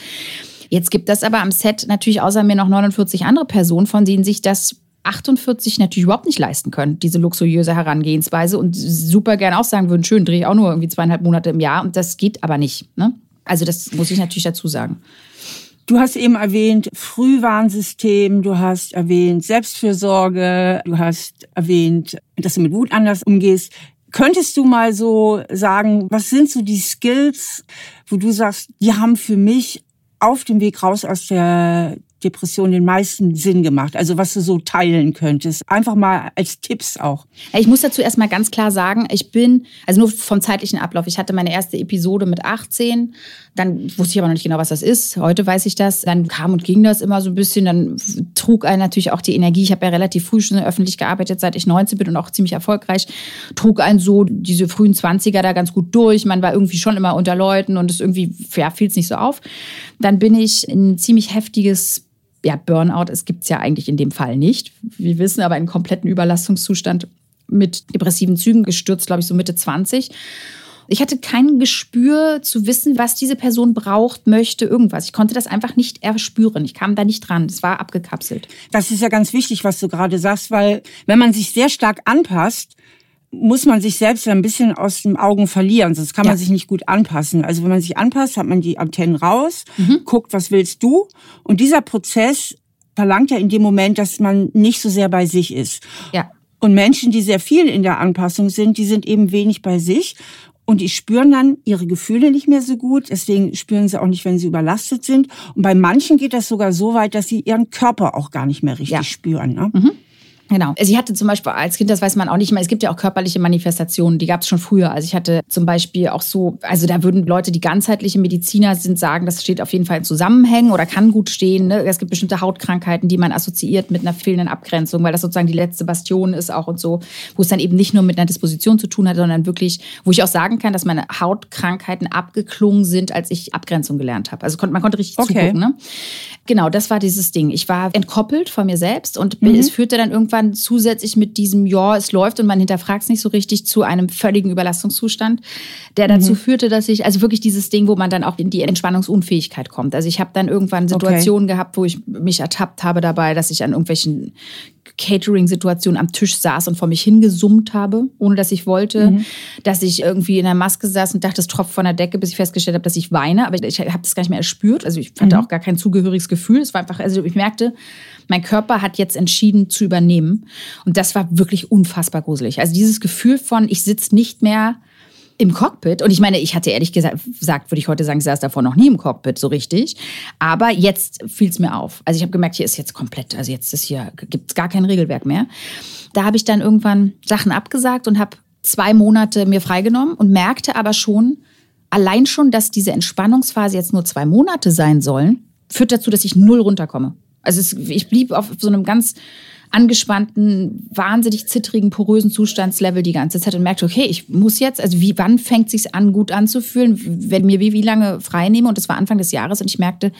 Jetzt gibt es aber am Set natürlich außer mir noch 49 andere Personen, von denen sich das 48 natürlich überhaupt nicht leisten können, diese luxuriöse Herangehensweise und super gerne auch sagen würden, schön, drehe ich auch nur irgendwie zweieinhalb Monate im Jahr und das geht aber nicht. Ne? Also das muss ich natürlich dazu sagen. Du hast eben erwähnt Frühwarnsystem, du hast erwähnt Selbstfürsorge, du hast erwähnt, dass du mit Wut anders umgehst. Könntest du mal so sagen, was sind so die Skills, wo du sagst, die haben für mich auf dem Weg raus aus der Depression den meisten Sinn gemacht? Also was du so teilen könntest. Einfach mal als Tipps auch. Ich muss dazu erstmal ganz klar sagen, ich bin, also nur vom zeitlichen Ablauf, ich hatte meine erste Episode mit 18, dann wusste ich aber noch nicht genau, was das ist. Heute weiß ich das. Dann kam und ging das immer so ein bisschen. Dann trug einen natürlich auch die Energie. Ich habe ja relativ früh schon öffentlich gearbeitet, seit ich 19 bin und auch ziemlich erfolgreich. Trug einen so diese frühen 20er da ganz gut durch. Man war irgendwie schon immer unter Leuten und es irgendwie, ja, fiel es nicht so auf. Dann bin ich in ein ziemlich heftiges ja, Burnout, es gibt es ja eigentlich in dem Fall nicht. Wir wissen aber einen kompletten Überlastungszustand mit depressiven Zügen gestürzt, glaube ich, so Mitte 20. Ich hatte kein Gespür zu wissen, was diese Person braucht, möchte, irgendwas. Ich konnte das einfach nicht erspüren. Ich kam da nicht dran. Es war abgekapselt. Das ist ja ganz wichtig, was du gerade sagst, weil wenn man sich sehr stark anpasst, muss man sich selbst ein bisschen aus den Augen verlieren, sonst kann ja. man sich nicht gut anpassen. Also wenn man sich anpasst, hat man die Antennen raus, mhm. guckt, was willst du? Und dieser Prozess verlangt ja in dem Moment, dass man nicht so sehr bei sich ist. Ja. Und Menschen, die sehr viel in der Anpassung sind, die sind eben wenig bei sich. Und die spüren dann ihre Gefühle nicht mehr so gut. Deswegen spüren sie auch nicht, wenn sie überlastet sind. Und bei manchen geht das sogar so weit, dass sie ihren Körper auch gar nicht mehr richtig ja. spüren. Ne? Mhm. Genau. Sie hatte zum Beispiel als Kind, das weiß man auch nicht mehr, es gibt ja auch körperliche Manifestationen, die gab es schon früher. Also ich hatte zum Beispiel auch so, also da würden Leute, die ganzheitliche Mediziner sind, sagen, das steht auf jeden Fall in Zusammenhängen oder kann gut stehen. Ne? Es gibt bestimmte Hautkrankheiten, die man assoziiert mit einer fehlenden Abgrenzung, weil das sozusagen die letzte Bastion ist auch und so, wo es dann eben nicht nur mit einer Disposition zu tun hat, sondern wirklich, wo ich auch sagen kann, dass meine Hautkrankheiten abgeklungen sind, als ich Abgrenzung gelernt habe. Also man konnte richtig okay. zugucken. Ne? Genau, das war dieses Ding. Ich war entkoppelt von mir selbst und mhm. es führte dann irgendwann irgendwann zusätzlich mit diesem, ja, es läuft und man hinterfragt es nicht so richtig zu einem völligen Überlastungszustand, der dazu mhm. führte, dass ich, also wirklich dieses Ding, wo man dann auch in die Entspannungsunfähigkeit kommt. Also ich habe dann irgendwann Situationen okay. gehabt, wo ich mich ertappt habe dabei, dass ich an irgendwelchen Catering-Situation am Tisch saß und vor mich hingesummt habe, ohne dass ich wollte, mhm. dass ich irgendwie in der Maske saß und dachte, es tropft von der Decke, bis ich festgestellt habe, dass ich weine. Aber ich habe das gar nicht mehr erspürt. Also ich hatte mhm. auch gar kein zugehöriges Gefühl. Es war einfach, also ich merkte, mein Körper hat jetzt entschieden zu übernehmen. Und das war wirklich unfassbar gruselig. Also dieses Gefühl von, ich sitze nicht mehr im Cockpit. Und ich meine, ich hatte ehrlich gesagt, würde ich heute sagen, ich saß davor noch nie im Cockpit so richtig. Aber jetzt fiel es mir auf. Also ich habe gemerkt, hier ist jetzt komplett, also jetzt ist hier, gibt es gar kein Regelwerk mehr. Da habe ich dann irgendwann Sachen abgesagt und habe zwei Monate mir freigenommen und merkte aber schon, allein schon, dass diese Entspannungsphase jetzt nur zwei Monate sein sollen, führt dazu, dass ich null runterkomme. Also es, ich blieb auf so einem ganz angespannten, wahnsinnig zittrigen, porösen Zustandslevel die ganze Zeit und merkte, okay, ich muss jetzt, also wie, wann fängt sich's an, gut anzufühlen, wenn mir wie, wie lange frei nehme? Und das war Anfang des Jahres und ich merkte,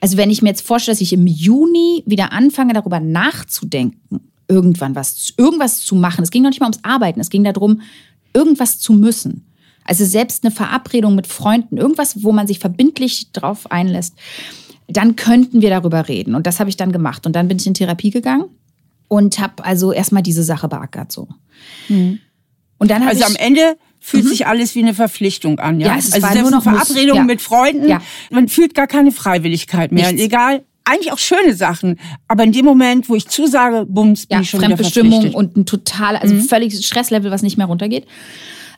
also wenn ich mir jetzt vorstelle, dass ich im Juni wieder anfange, darüber nachzudenken, irgendwann was, irgendwas zu machen. Es ging noch nicht mal ums Arbeiten, es ging darum, irgendwas zu müssen. Also selbst eine Verabredung mit Freunden, irgendwas, wo man sich verbindlich drauf einlässt dann könnten wir darüber reden. Und das habe ich dann gemacht. Und dann bin ich in Therapie gegangen und habe also erstmal diese Sache beackert so. Mhm. Und dann also ich, am Ende fühlt mhm. sich alles wie eine Verpflichtung an. Ja, ja es also war nur noch Verabredungen ja. mit Freunden. Ja. Man fühlt gar keine Freiwilligkeit mehr. Nichts. Egal, eigentlich auch schöne Sachen. Aber in dem Moment, wo ich zusage, bums, bin ja, ich schon Fremdbestimmung wieder und ein total, also mhm. völliges Stresslevel, was nicht mehr runtergeht.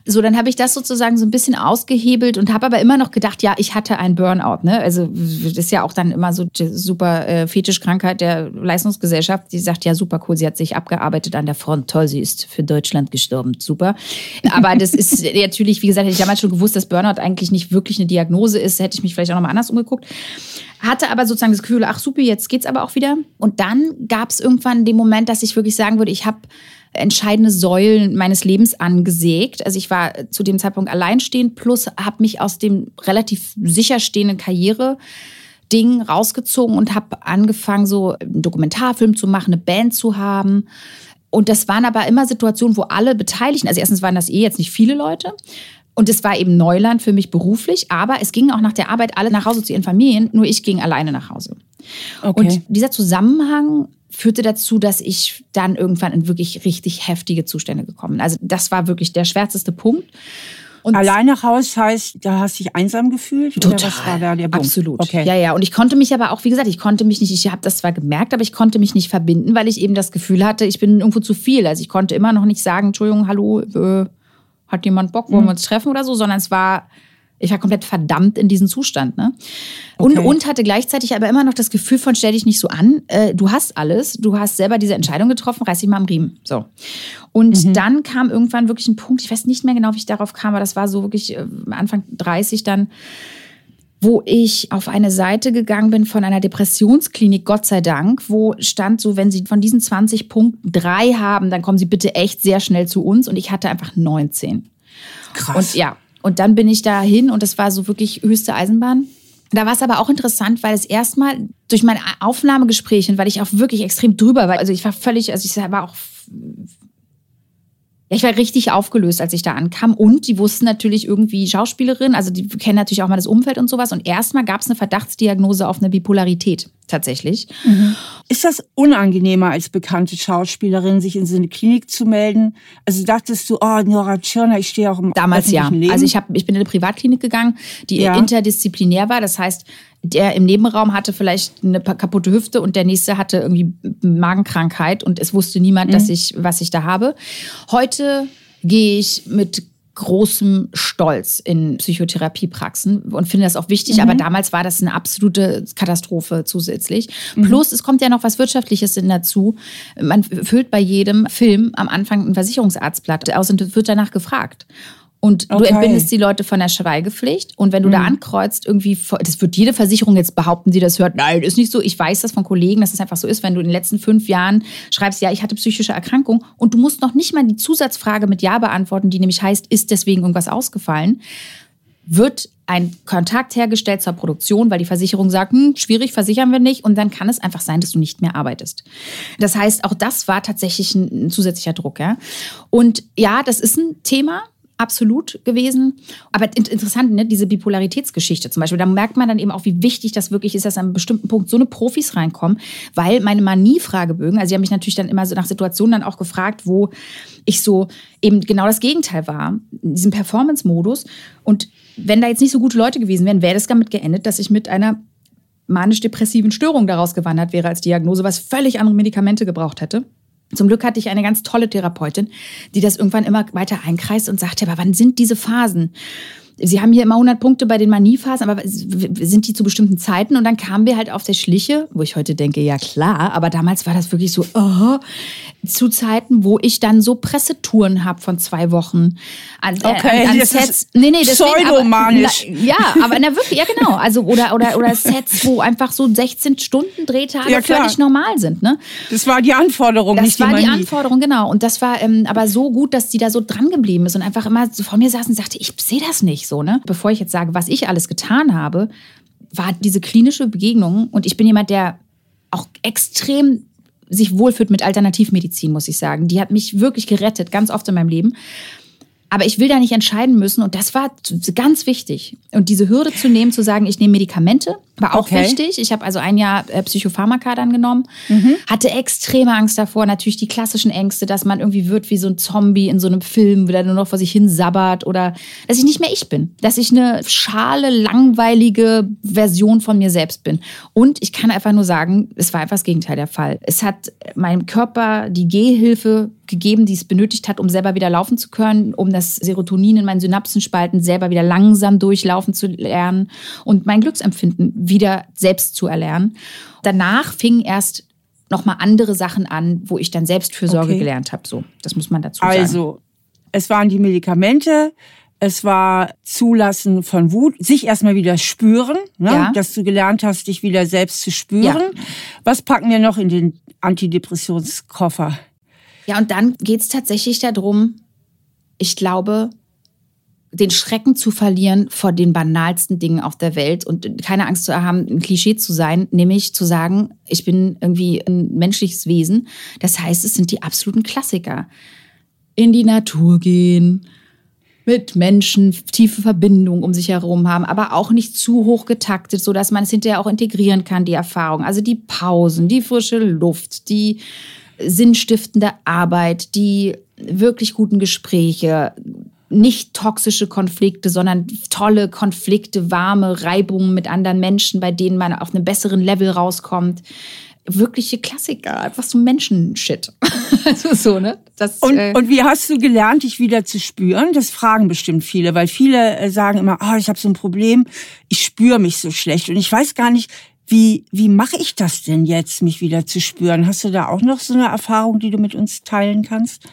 So, dann habe ich das sozusagen so ein bisschen ausgehebelt und habe aber immer noch gedacht, ja, ich hatte einen Burnout. Ne? Also das ist ja auch dann immer so die super äh, Fetischkrankheit der Leistungsgesellschaft. Die sagt, ja, super cool, sie hat sich abgearbeitet an der Front. Toll, sie ist für Deutschland gestorben. Super. Aber das ist natürlich, wie gesagt, hätte ich damals schon gewusst, dass Burnout eigentlich nicht wirklich eine Diagnose ist. Hätte ich mich vielleicht auch nochmal anders umgeguckt. Hatte aber sozusagen das Gefühl, ach super, jetzt geht's aber auch wieder. Und dann gab es irgendwann den Moment, dass ich wirklich sagen würde, ich habe entscheidende Säulen meines Lebens angesägt. Also ich war zu dem Zeitpunkt alleinstehend, plus habe mich aus dem relativ sicher stehenden Karriere Ding rausgezogen und habe angefangen, so einen Dokumentarfilm zu machen, eine Band zu haben. Und das waren aber immer Situationen, wo alle Beteiligten, also erstens waren das eh jetzt nicht viele Leute. Und es war eben Neuland für mich beruflich, aber es ging auch nach der Arbeit alle nach Hause zu ihren Familien, nur ich ging alleine nach Hause. Okay. Und dieser Zusammenhang führte dazu, dass ich dann irgendwann in wirklich richtig heftige Zustände gekommen bin. Also das war wirklich der schwärzeste Punkt. Und Alleine Haus heißt, da hast du dich einsam gefühlt? Total. Absolut. Okay. Ja, ja. Und ich konnte mich aber auch, wie gesagt, ich konnte mich nicht, ich habe das zwar gemerkt, aber ich konnte mich nicht verbinden, weil ich eben das Gefühl hatte, ich bin irgendwo zu viel. Also ich konnte immer noch nicht sagen, Entschuldigung, hallo, äh, hat jemand Bock, wollen wir mhm. uns treffen oder so, sondern es war ich war komplett verdammt in diesem Zustand. Ne? Und, okay. und hatte gleichzeitig aber immer noch das Gefühl von, stell dich nicht so an, äh, du hast alles, du hast selber diese Entscheidung getroffen, reiß dich mal am Riemen. So. Und mhm. dann kam irgendwann wirklich ein Punkt, ich weiß nicht mehr genau, wie ich darauf kam, aber das war so wirklich äh, Anfang 30 dann, wo ich auf eine Seite gegangen bin von einer Depressionsklinik, Gott sei Dank, wo stand so, wenn Sie von diesen 20 Punkten drei haben, dann kommen Sie bitte echt sehr schnell zu uns. Und ich hatte einfach 19. Krass. Und ja, und dann bin ich da hin und das war so wirklich höchste Eisenbahn. Da war es aber auch interessant, weil es erstmal durch meine Aufnahmegespräche, weil ich auch wirklich extrem drüber war, also ich war völlig, also ich war auch ja, ich war richtig aufgelöst, als ich da ankam. Und die wussten natürlich irgendwie Schauspielerin, also die kennen natürlich auch mal das Umfeld und sowas. Und erstmal gab es eine Verdachtsdiagnose auf eine Bipolarität tatsächlich. Mhm. Ist das unangenehmer als bekannte Schauspielerin, sich in so eine Klinik zu melden? Also dachtest du, oh, Nora Tschirner, ich stehe auch im Damals ja. Leben. Also ich, hab, ich bin in eine Privatklinik gegangen, die ja. interdisziplinär war. Das heißt, der im Nebenraum hatte vielleicht eine kaputte Hüfte und der nächste hatte irgendwie Magenkrankheit und es wusste niemand, mhm. dass ich, was ich da habe. Heute gehe ich mit großem Stolz in Psychotherapiepraxen und finde das auch wichtig. Mhm. Aber damals war das eine absolute Katastrophe zusätzlich. Mhm. Plus, es kommt ja noch was Wirtschaftliches dazu. Man füllt bei jedem Film am Anfang ein Versicherungsarztblatt aus und wird danach gefragt. Und okay. du entbindest die Leute von der Schweigepflicht. Und wenn du mhm. da ankreuzt, irgendwie, das wird jede Versicherung jetzt behaupten, die das hört. Nein, ist nicht so. Ich weiß das von Kollegen, dass es einfach so ist, wenn du in den letzten fünf Jahren schreibst, ja, ich hatte psychische Erkrankung und du musst noch nicht mal die Zusatzfrage mit Ja beantworten, die nämlich heißt, ist deswegen irgendwas ausgefallen, wird ein Kontakt hergestellt zur Produktion, weil die Versicherung sagt, hm, schwierig, versichern wir nicht. Und dann kann es einfach sein, dass du nicht mehr arbeitest. Das heißt, auch das war tatsächlich ein, ein zusätzlicher Druck. Ja? Und ja, das ist ein Thema absolut gewesen. Aber interessant, ne, diese Bipolaritätsgeschichte zum Beispiel, da merkt man dann eben auch, wie wichtig das wirklich ist, dass an einem bestimmten Punkt so eine Profis reinkommen, weil meine Manie-Fragebögen, also sie haben mich natürlich dann immer so nach Situationen dann auch gefragt, wo ich so eben genau das Gegenteil war, in diesem Performance-Modus. Und wenn da jetzt nicht so gute Leute gewesen wären, wäre das damit geendet, dass ich mit einer manisch-depressiven Störung daraus gewandert wäre als Diagnose, was völlig andere Medikamente gebraucht hätte. Zum Glück hatte ich eine ganz tolle Therapeutin, die das irgendwann immer weiter einkreist und sagte, aber wann sind diese Phasen? Sie haben hier immer 100 Punkte bei den Maniephasen, aber sind die zu bestimmten Zeiten? Und dann kamen wir halt auf der Schliche, wo ich heute denke, ja klar, aber damals war das wirklich so, oh, zu Zeiten, wo ich dann so Pressetouren habe von zwei Wochen an, äh, okay, an, an Sets. Ist nee, nee, pseudomanisch. ja, aber na wirklich, ja genau. Also oder oder oder Sets, wo einfach so 16 Stunden Drehtage ja, völlig normal sind. Ne? Das war die Anforderung, das nicht die war die Anforderung, genau. Und das war ähm, aber so gut, dass die da so dran geblieben ist und einfach immer so vor mir saß und sagte, ich sehe das nicht so. Ne? Bevor ich jetzt sage, was ich alles getan habe, war diese klinische Begegnung und ich bin jemand, der auch extrem sich wohlfühlt mit Alternativmedizin, muss ich sagen. Die hat mich wirklich gerettet, ganz oft in meinem Leben. Aber ich will da nicht entscheiden müssen und das war ganz wichtig. Und diese Hürde zu nehmen, zu sagen, ich nehme Medikamente, war auch okay. wichtig. Ich habe also ein Jahr äh, Psychopharmaka dann genommen, mhm. hatte extreme Angst davor, natürlich die klassischen Ängste, dass man irgendwie wird wie so ein Zombie in so einem Film, der nur noch vor sich hin sabbert oder dass ich nicht mehr ich bin, dass ich eine schale, langweilige Version von mir selbst bin. Und ich kann einfach nur sagen, es war einfach das Gegenteil der Fall. Es hat meinem Körper die Gehhilfe gegeben, die es benötigt hat, um selber wieder laufen zu können, um das Serotonin in meinen Synapsenspalten selber wieder langsam durchlaufen zu lernen und mein Glücksempfinden wieder selbst zu erlernen. Danach fingen erst nochmal andere Sachen an, wo ich dann Selbstfürsorge okay. gelernt habe. So, das muss man dazu sagen. Also, es waren die Medikamente, es war Zulassen von Wut, sich erstmal wieder spüren, ne? ja. dass du gelernt hast, dich wieder selbst zu spüren. Ja. Was packen wir noch in den Antidepressionskoffer? Ja, und dann geht es tatsächlich darum, ich glaube, den Schrecken zu verlieren vor den banalsten Dingen auf der Welt und keine Angst zu haben, ein Klischee zu sein, nämlich zu sagen, ich bin irgendwie ein menschliches Wesen. Das heißt, es sind die absoluten Klassiker. In die Natur gehen, mit Menschen tiefe Verbindung um sich herum haben, aber auch nicht zu hoch getaktet, so dass man es hinterher auch integrieren kann, die Erfahrung. Also die Pausen, die frische Luft, die sinnstiftende Arbeit, die wirklich guten Gespräche, nicht toxische Konflikte, sondern tolle Konflikte, warme Reibungen mit anderen Menschen, bei denen man auf einem besseren Level rauskommt. Wirkliche Klassiker, einfach so Menschenshit. also so, ne? Das, und, äh und wie hast du gelernt, dich wieder zu spüren? Das fragen bestimmt viele, weil viele äh, sagen immer, oh, ich habe so ein Problem, ich spüre mich so schlecht. Und ich weiß gar nicht, wie, wie mache ich das denn jetzt, mich wieder zu spüren? Hast du da auch noch so eine Erfahrung, die du mit uns teilen kannst?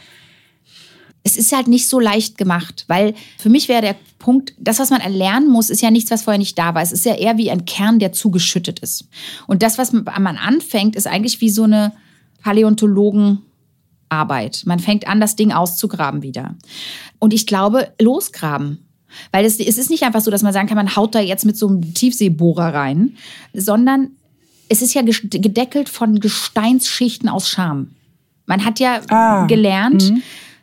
Es ist halt nicht so leicht gemacht, weil für mich wäre der Punkt, das, was man erlernen muss, ist ja nichts, was vorher nicht da war. Es ist ja eher wie ein Kern, der zugeschüttet ist. Und das, was man anfängt, ist eigentlich wie so eine Paläontologenarbeit. Man fängt an, das Ding auszugraben wieder. Und ich glaube, losgraben. Weil es, es ist nicht einfach so, dass man sagen kann, man haut da jetzt mit so einem Tiefseebohrer rein, sondern es ist ja gedeckelt von Gesteinsschichten aus Scham. Man hat ja ah, gelernt, mh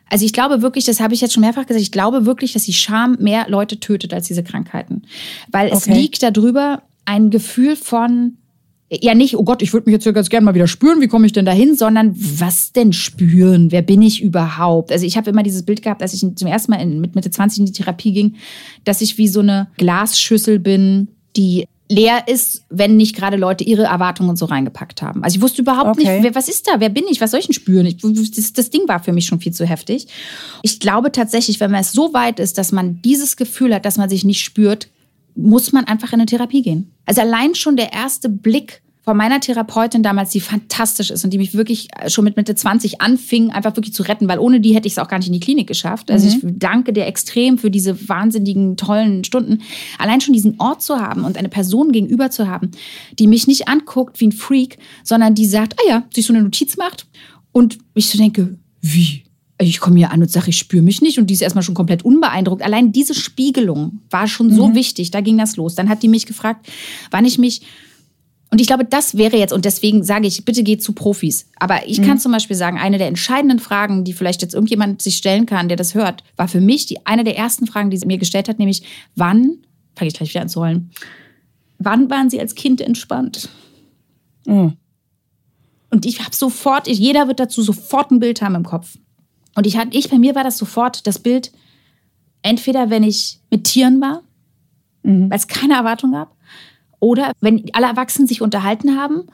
also ich glaube wirklich, das habe ich jetzt schon mehrfach gesagt, ich glaube wirklich, dass die Scham mehr Leute tötet als diese Krankheiten. Weil es okay. liegt darüber ein Gefühl von, ja nicht, oh Gott, ich würde mich jetzt hier ganz gerne mal wieder spüren, wie komme ich denn dahin, sondern was denn spüren? Wer bin ich überhaupt? Also ich habe immer dieses Bild gehabt, als ich zum ersten Mal in, mit Mitte 20 in die Therapie ging, dass ich wie so eine Glasschüssel bin, die leer ist, wenn nicht gerade Leute ihre Erwartungen so reingepackt haben. Also ich wusste überhaupt okay. nicht, wer, was ist da, wer bin ich, was soll ich denn spüren? Ich, das, das, Ding war für mich schon viel zu heftig. Ich glaube tatsächlich, wenn man es so weit ist, dass man dieses Gefühl hat, dass man sich nicht spürt, muss man einfach in eine Therapie gehen. Also allein schon der erste Blick von meiner Therapeutin damals, die fantastisch ist und die mich wirklich schon mit Mitte 20 anfing, einfach wirklich zu retten, weil ohne die hätte ich es auch gar nicht in die Klinik geschafft. Also mhm. ich danke dir extrem für diese wahnsinnigen, tollen Stunden. Allein schon diesen Ort zu haben und eine Person gegenüber zu haben, die mich nicht anguckt wie ein Freak, sondern die sagt, ah ja, sich so eine Notiz macht und ich so denke, wie? ich komme hier an und sage, ich spüre mich nicht und die ist erstmal schon komplett unbeeindruckt. Allein diese Spiegelung war schon so mhm. wichtig, da ging das los. Dann hat die mich gefragt, wann ich mich und ich glaube, das wäre jetzt, und deswegen sage ich, bitte geht zu Profis. Aber ich mhm. kann zum Beispiel sagen, eine der entscheidenden Fragen, die vielleicht jetzt irgendjemand sich stellen kann, der das hört, war für mich die eine der ersten Fragen, die sie mir gestellt hat, nämlich, wann, fange ich gleich wieder an zu rollen, wann waren Sie als Kind entspannt? Mhm. Und ich habe sofort, jeder wird dazu sofort ein Bild haben im Kopf. Und ich, ich bei mir war das sofort das Bild, entweder wenn ich mit Tieren war, mhm. weil es keine Erwartung gab, oder wenn alle Erwachsenen sich unterhalten haben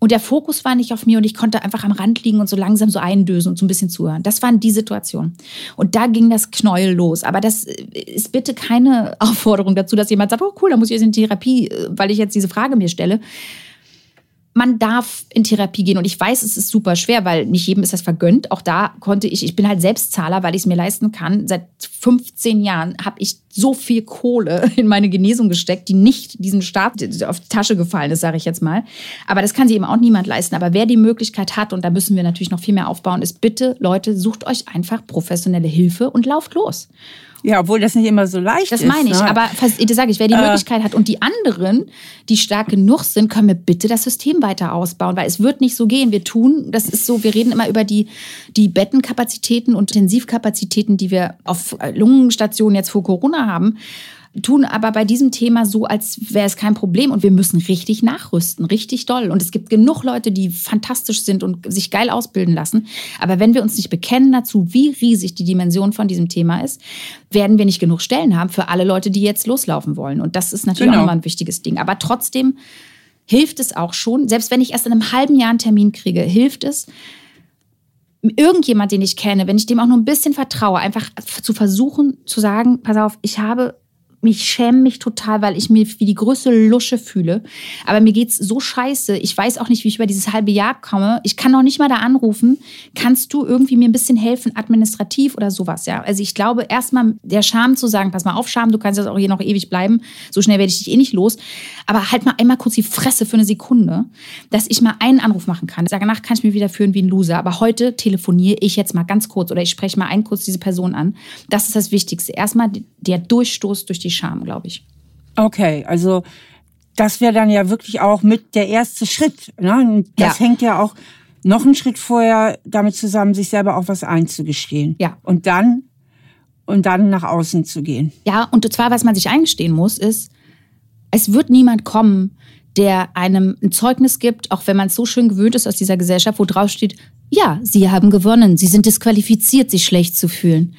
und der Fokus war nicht auf mir und ich konnte einfach am Rand liegen und so langsam so eindösen und so ein bisschen zuhören. Das waren die Situationen. Und da ging das Knäuel los. Aber das ist bitte keine Aufforderung dazu, dass jemand sagt, oh cool, da muss ich jetzt in Therapie, äh, weil ich jetzt diese Frage mir stelle man darf in Therapie gehen und ich weiß, es ist super schwer, weil nicht jedem ist das vergönnt. Auch da konnte ich, ich bin halt Selbstzahler, weil ich es mir leisten kann. Seit 15 Jahren habe ich so viel Kohle in meine Genesung gesteckt, die nicht diesem Staat auf die Tasche gefallen ist, sage ich jetzt mal. Aber das kann sich eben auch niemand leisten. Aber wer die Möglichkeit hat, und da müssen wir natürlich noch viel mehr aufbauen, ist bitte, Leute, sucht euch einfach professionelle Hilfe und lauft los. Ja, obwohl das nicht immer so leicht das ist. Das meine ich. Ne? Aber das sage ich, wer die äh. Möglichkeit hat und die anderen, die stark genug sind, können wir bitte das System weiter ausbauen, weil es wird nicht so gehen. Wir tun, das ist so, wir reden immer über die, die Bettenkapazitäten und Intensivkapazitäten, die wir auf Lungenstationen jetzt vor Corona haben tun aber bei diesem Thema so, als wäre es kein Problem und wir müssen richtig nachrüsten, richtig doll. Und es gibt genug Leute, die fantastisch sind und sich geil ausbilden lassen. Aber wenn wir uns nicht bekennen dazu, wie riesig die Dimension von diesem Thema ist, werden wir nicht genug Stellen haben für alle Leute, die jetzt loslaufen wollen. Und das ist natürlich genau. auch immer ein wichtiges Ding. Aber trotzdem hilft es auch schon, selbst wenn ich erst in einem halben Jahr einen Termin kriege, hilft es, irgendjemand, den ich kenne, wenn ich dem auch nur ein bisschen vertraue, einfach zu versuchen zu sagen, pass auf, ich habe mich schäme mich total, weil ich mir wie die größte Lusche fühle. Aber mir geht's so scheiße. Ich weiß auch nicht, wie ich über dieses halbe Jahr komme. Ich kann noch nicht mal da anrufen. Kannst du irgendwie mir ein bisschen helfen, administrativ oder sowas, ja? Also ich glaube, erstmal der Scham zu sagen, pass mal auf, Scham, du kannst jetzt auch hier noch ewig bleiben. So schnell werde ich dich eh nicht los. Aber halt mal einmal kurz die Fresse für eine Sekunde, dass ich mal einen Anruf machen kann. Danach kann ich mir wieder führen wie ein Loser. Aber heute telefoniere ich jetzt mal ganz kurz oder ich spreche mal einen kurz diese Person an. Das ist das Wichtigste. Erstmal der Durchstoß durch die die Scham, glaube ich. Okay, also das wäre dann ja wirklich auch mit der erste Schritt. Ne? Das ja. hängt ja auch noch einen Schritt vorher damit zusammen, sich selber auch was einzugestehen. Ja. Und dann und dann nach außen zu gehen. Ja, und zwar, was man sich eingestehen muss, ist, es wird niemand kommen, der einem ein Zeugnis gibt, auch wenn man es so schön gewöhnt ist aus dieser Gesellschaft, wo drauf steht, ja, Sie haben gewonnen, Sie sind disqualifiziert, sich schlecht zu fühlen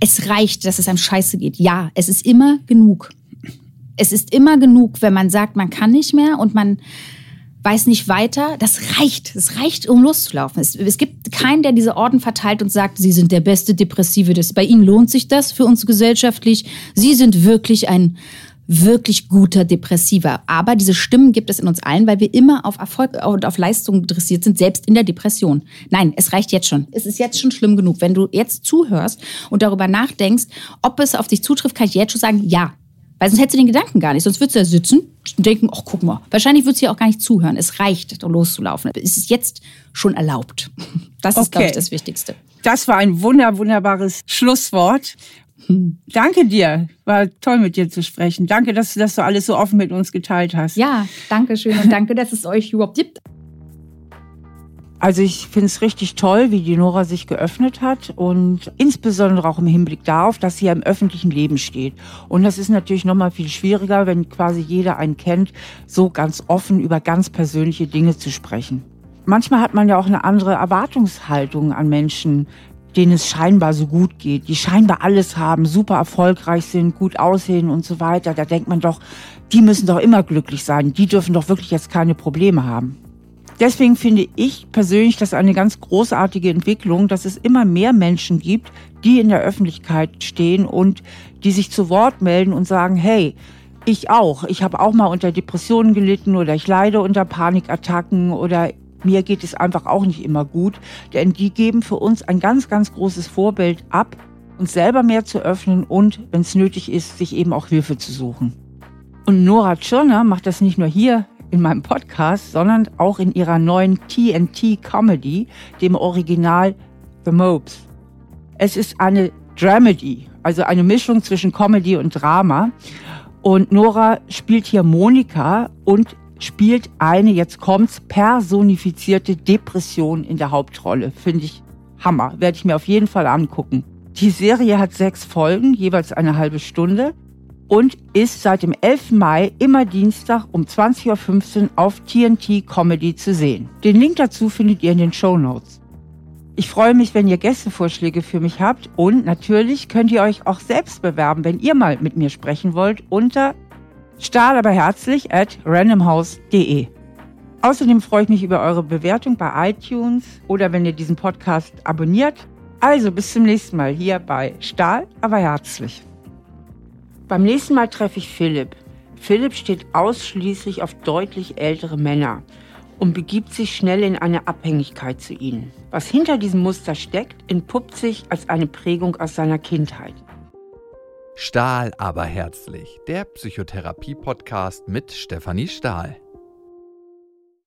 es reicht, dass es einem scheiße geht. Ja, es ist immer genug. Es ist immer genug, wenn man sagt, man kann nicht mehr und man weiß nicht weiter. Das reicht. Es reicht, um loszulaufen. Es, es gibt keinen, der diese Orden verteilt und sagt, Sie sind der beste Depressive. Das, bei Ihnen lohnt sich das für uns gesellschaftlich. Sie sind wirklich ein wirklich guter Depressiver. Aber diese Stimmen gibt es in uns allen, weil wir immer auf Erfolg und auf Leistung interessiert sind, selbst in der Depression. Nein, es reicht jetzt schon. Es ist jetzt schon schlimm genug. Wenn du jetzt zuhörst und darüber nachdenkst, ob es auf dich zutrifft, kann ich jetzt schon sagen, ja. Weil sonst hättest du den Gedanken gar nicht. Sonst würdest du da sitzen und denken, ach, guck mal. Wahrscheinlich würdest du ja auch gar nicht zuhören. Es reicht, loszulaufen. Es ist jetzt schon erlaubt. Das ist, okay. glaube ich, das Wichtigste. Das war ein wunder, wunderbares Schlusswort. Danke dir. War toll mit dir zu sprechen. Danke, dass, du alles so offen mit uns geteilt hast. Ja, danke schön und danke, dass es euch überhaupt gibt. Also ich finde es richtig toll, wie die Nora sich geöffnet hat und insbesondere auch im Hinblick darauf, dass sie ja im öffentlichen Leben steht. Und das ist natürlich nochmal viel schwieriger, wenn quasi jeder einen kennt, so ganz offen über ganz persönliche Dinge zu sprechen. Manchmal hat man ja auch eine andere Erwartungshaltung an Menschen, denen es scheinbar so gut geht, die scheinbar alles haben, super erfolgreich sind, gut aussehen und so weiter, da denkt man doch, die müssen doch immer glücklich sein, die dürfen doch wirklich jetzt keine Probleme haben. Deswegen finde ich persönlich das eine ganz großartige Entwicklung, dass es immer mehr Menschen gibt, die in der Öffentlichkeit stehen und die sich zu Wort melden und sagen, hey, ich auch, ich habe auch mal unter Depressionen gelitten oder ich leide unter Panikattacken oder mir geht es einfach auch nicht immer gut, denn die geben für uns ein ganz, ganz großes Vorbild ab, uns selber mehr zu öffnen und, wenn es nötig ist, sich eben auch Hilfe zu suchen. Und Nora Tschirner macht das nicht nur hier in meinem Podcast, sondern auch in ihrer neuen TNT Comedy, dem Original The Mopes. Es ist eine Dramedy, also eine Mischung zwischen Comedy und Drama. Und Nora spielt hier Monika und spielt eine, jetzt kommt's, personifizierte Depression in der Hauptrolle. Finde ich Hammer. Werde ich mir auf jeden Fall angucken. Die Serie hat sechs Folgen, jeweils eine halbe Stunde und ist seit dem 11. Mai immer Dienstag um 20.15 Uhr auf TNT Comedy zu sehen. Den Link dazu findet ihr in den Show Notes. Ich freue mich, wenn ihr Gästevorschläge für mich habt und natürlich könnt ihr euch auch selbst bewerben, wenn ihr mal mit mir sprechen wollt, unter stahl aber herzlich at randomhouse.de. Außerdem freue ich mich über eure Bewertung bei iTunes oder wenn ihr diesen Podcast abonniert. Also bis zum nächsten Mal hier bei Stahl aber herzlich. Beim nächsten Mal treffe ich Philipp. Philipp steht ausschließlich auf deutlich ältere Männer und begibt sich schnell in eine Abhängigkeit zu ihnen. Was hinter diesem Muster steckt, entpuppt sich als eine Prägung aus seiner Kindheit. Stahl aber herzlich, der Psychotherapie-Podcast mit Stefanie Stahl.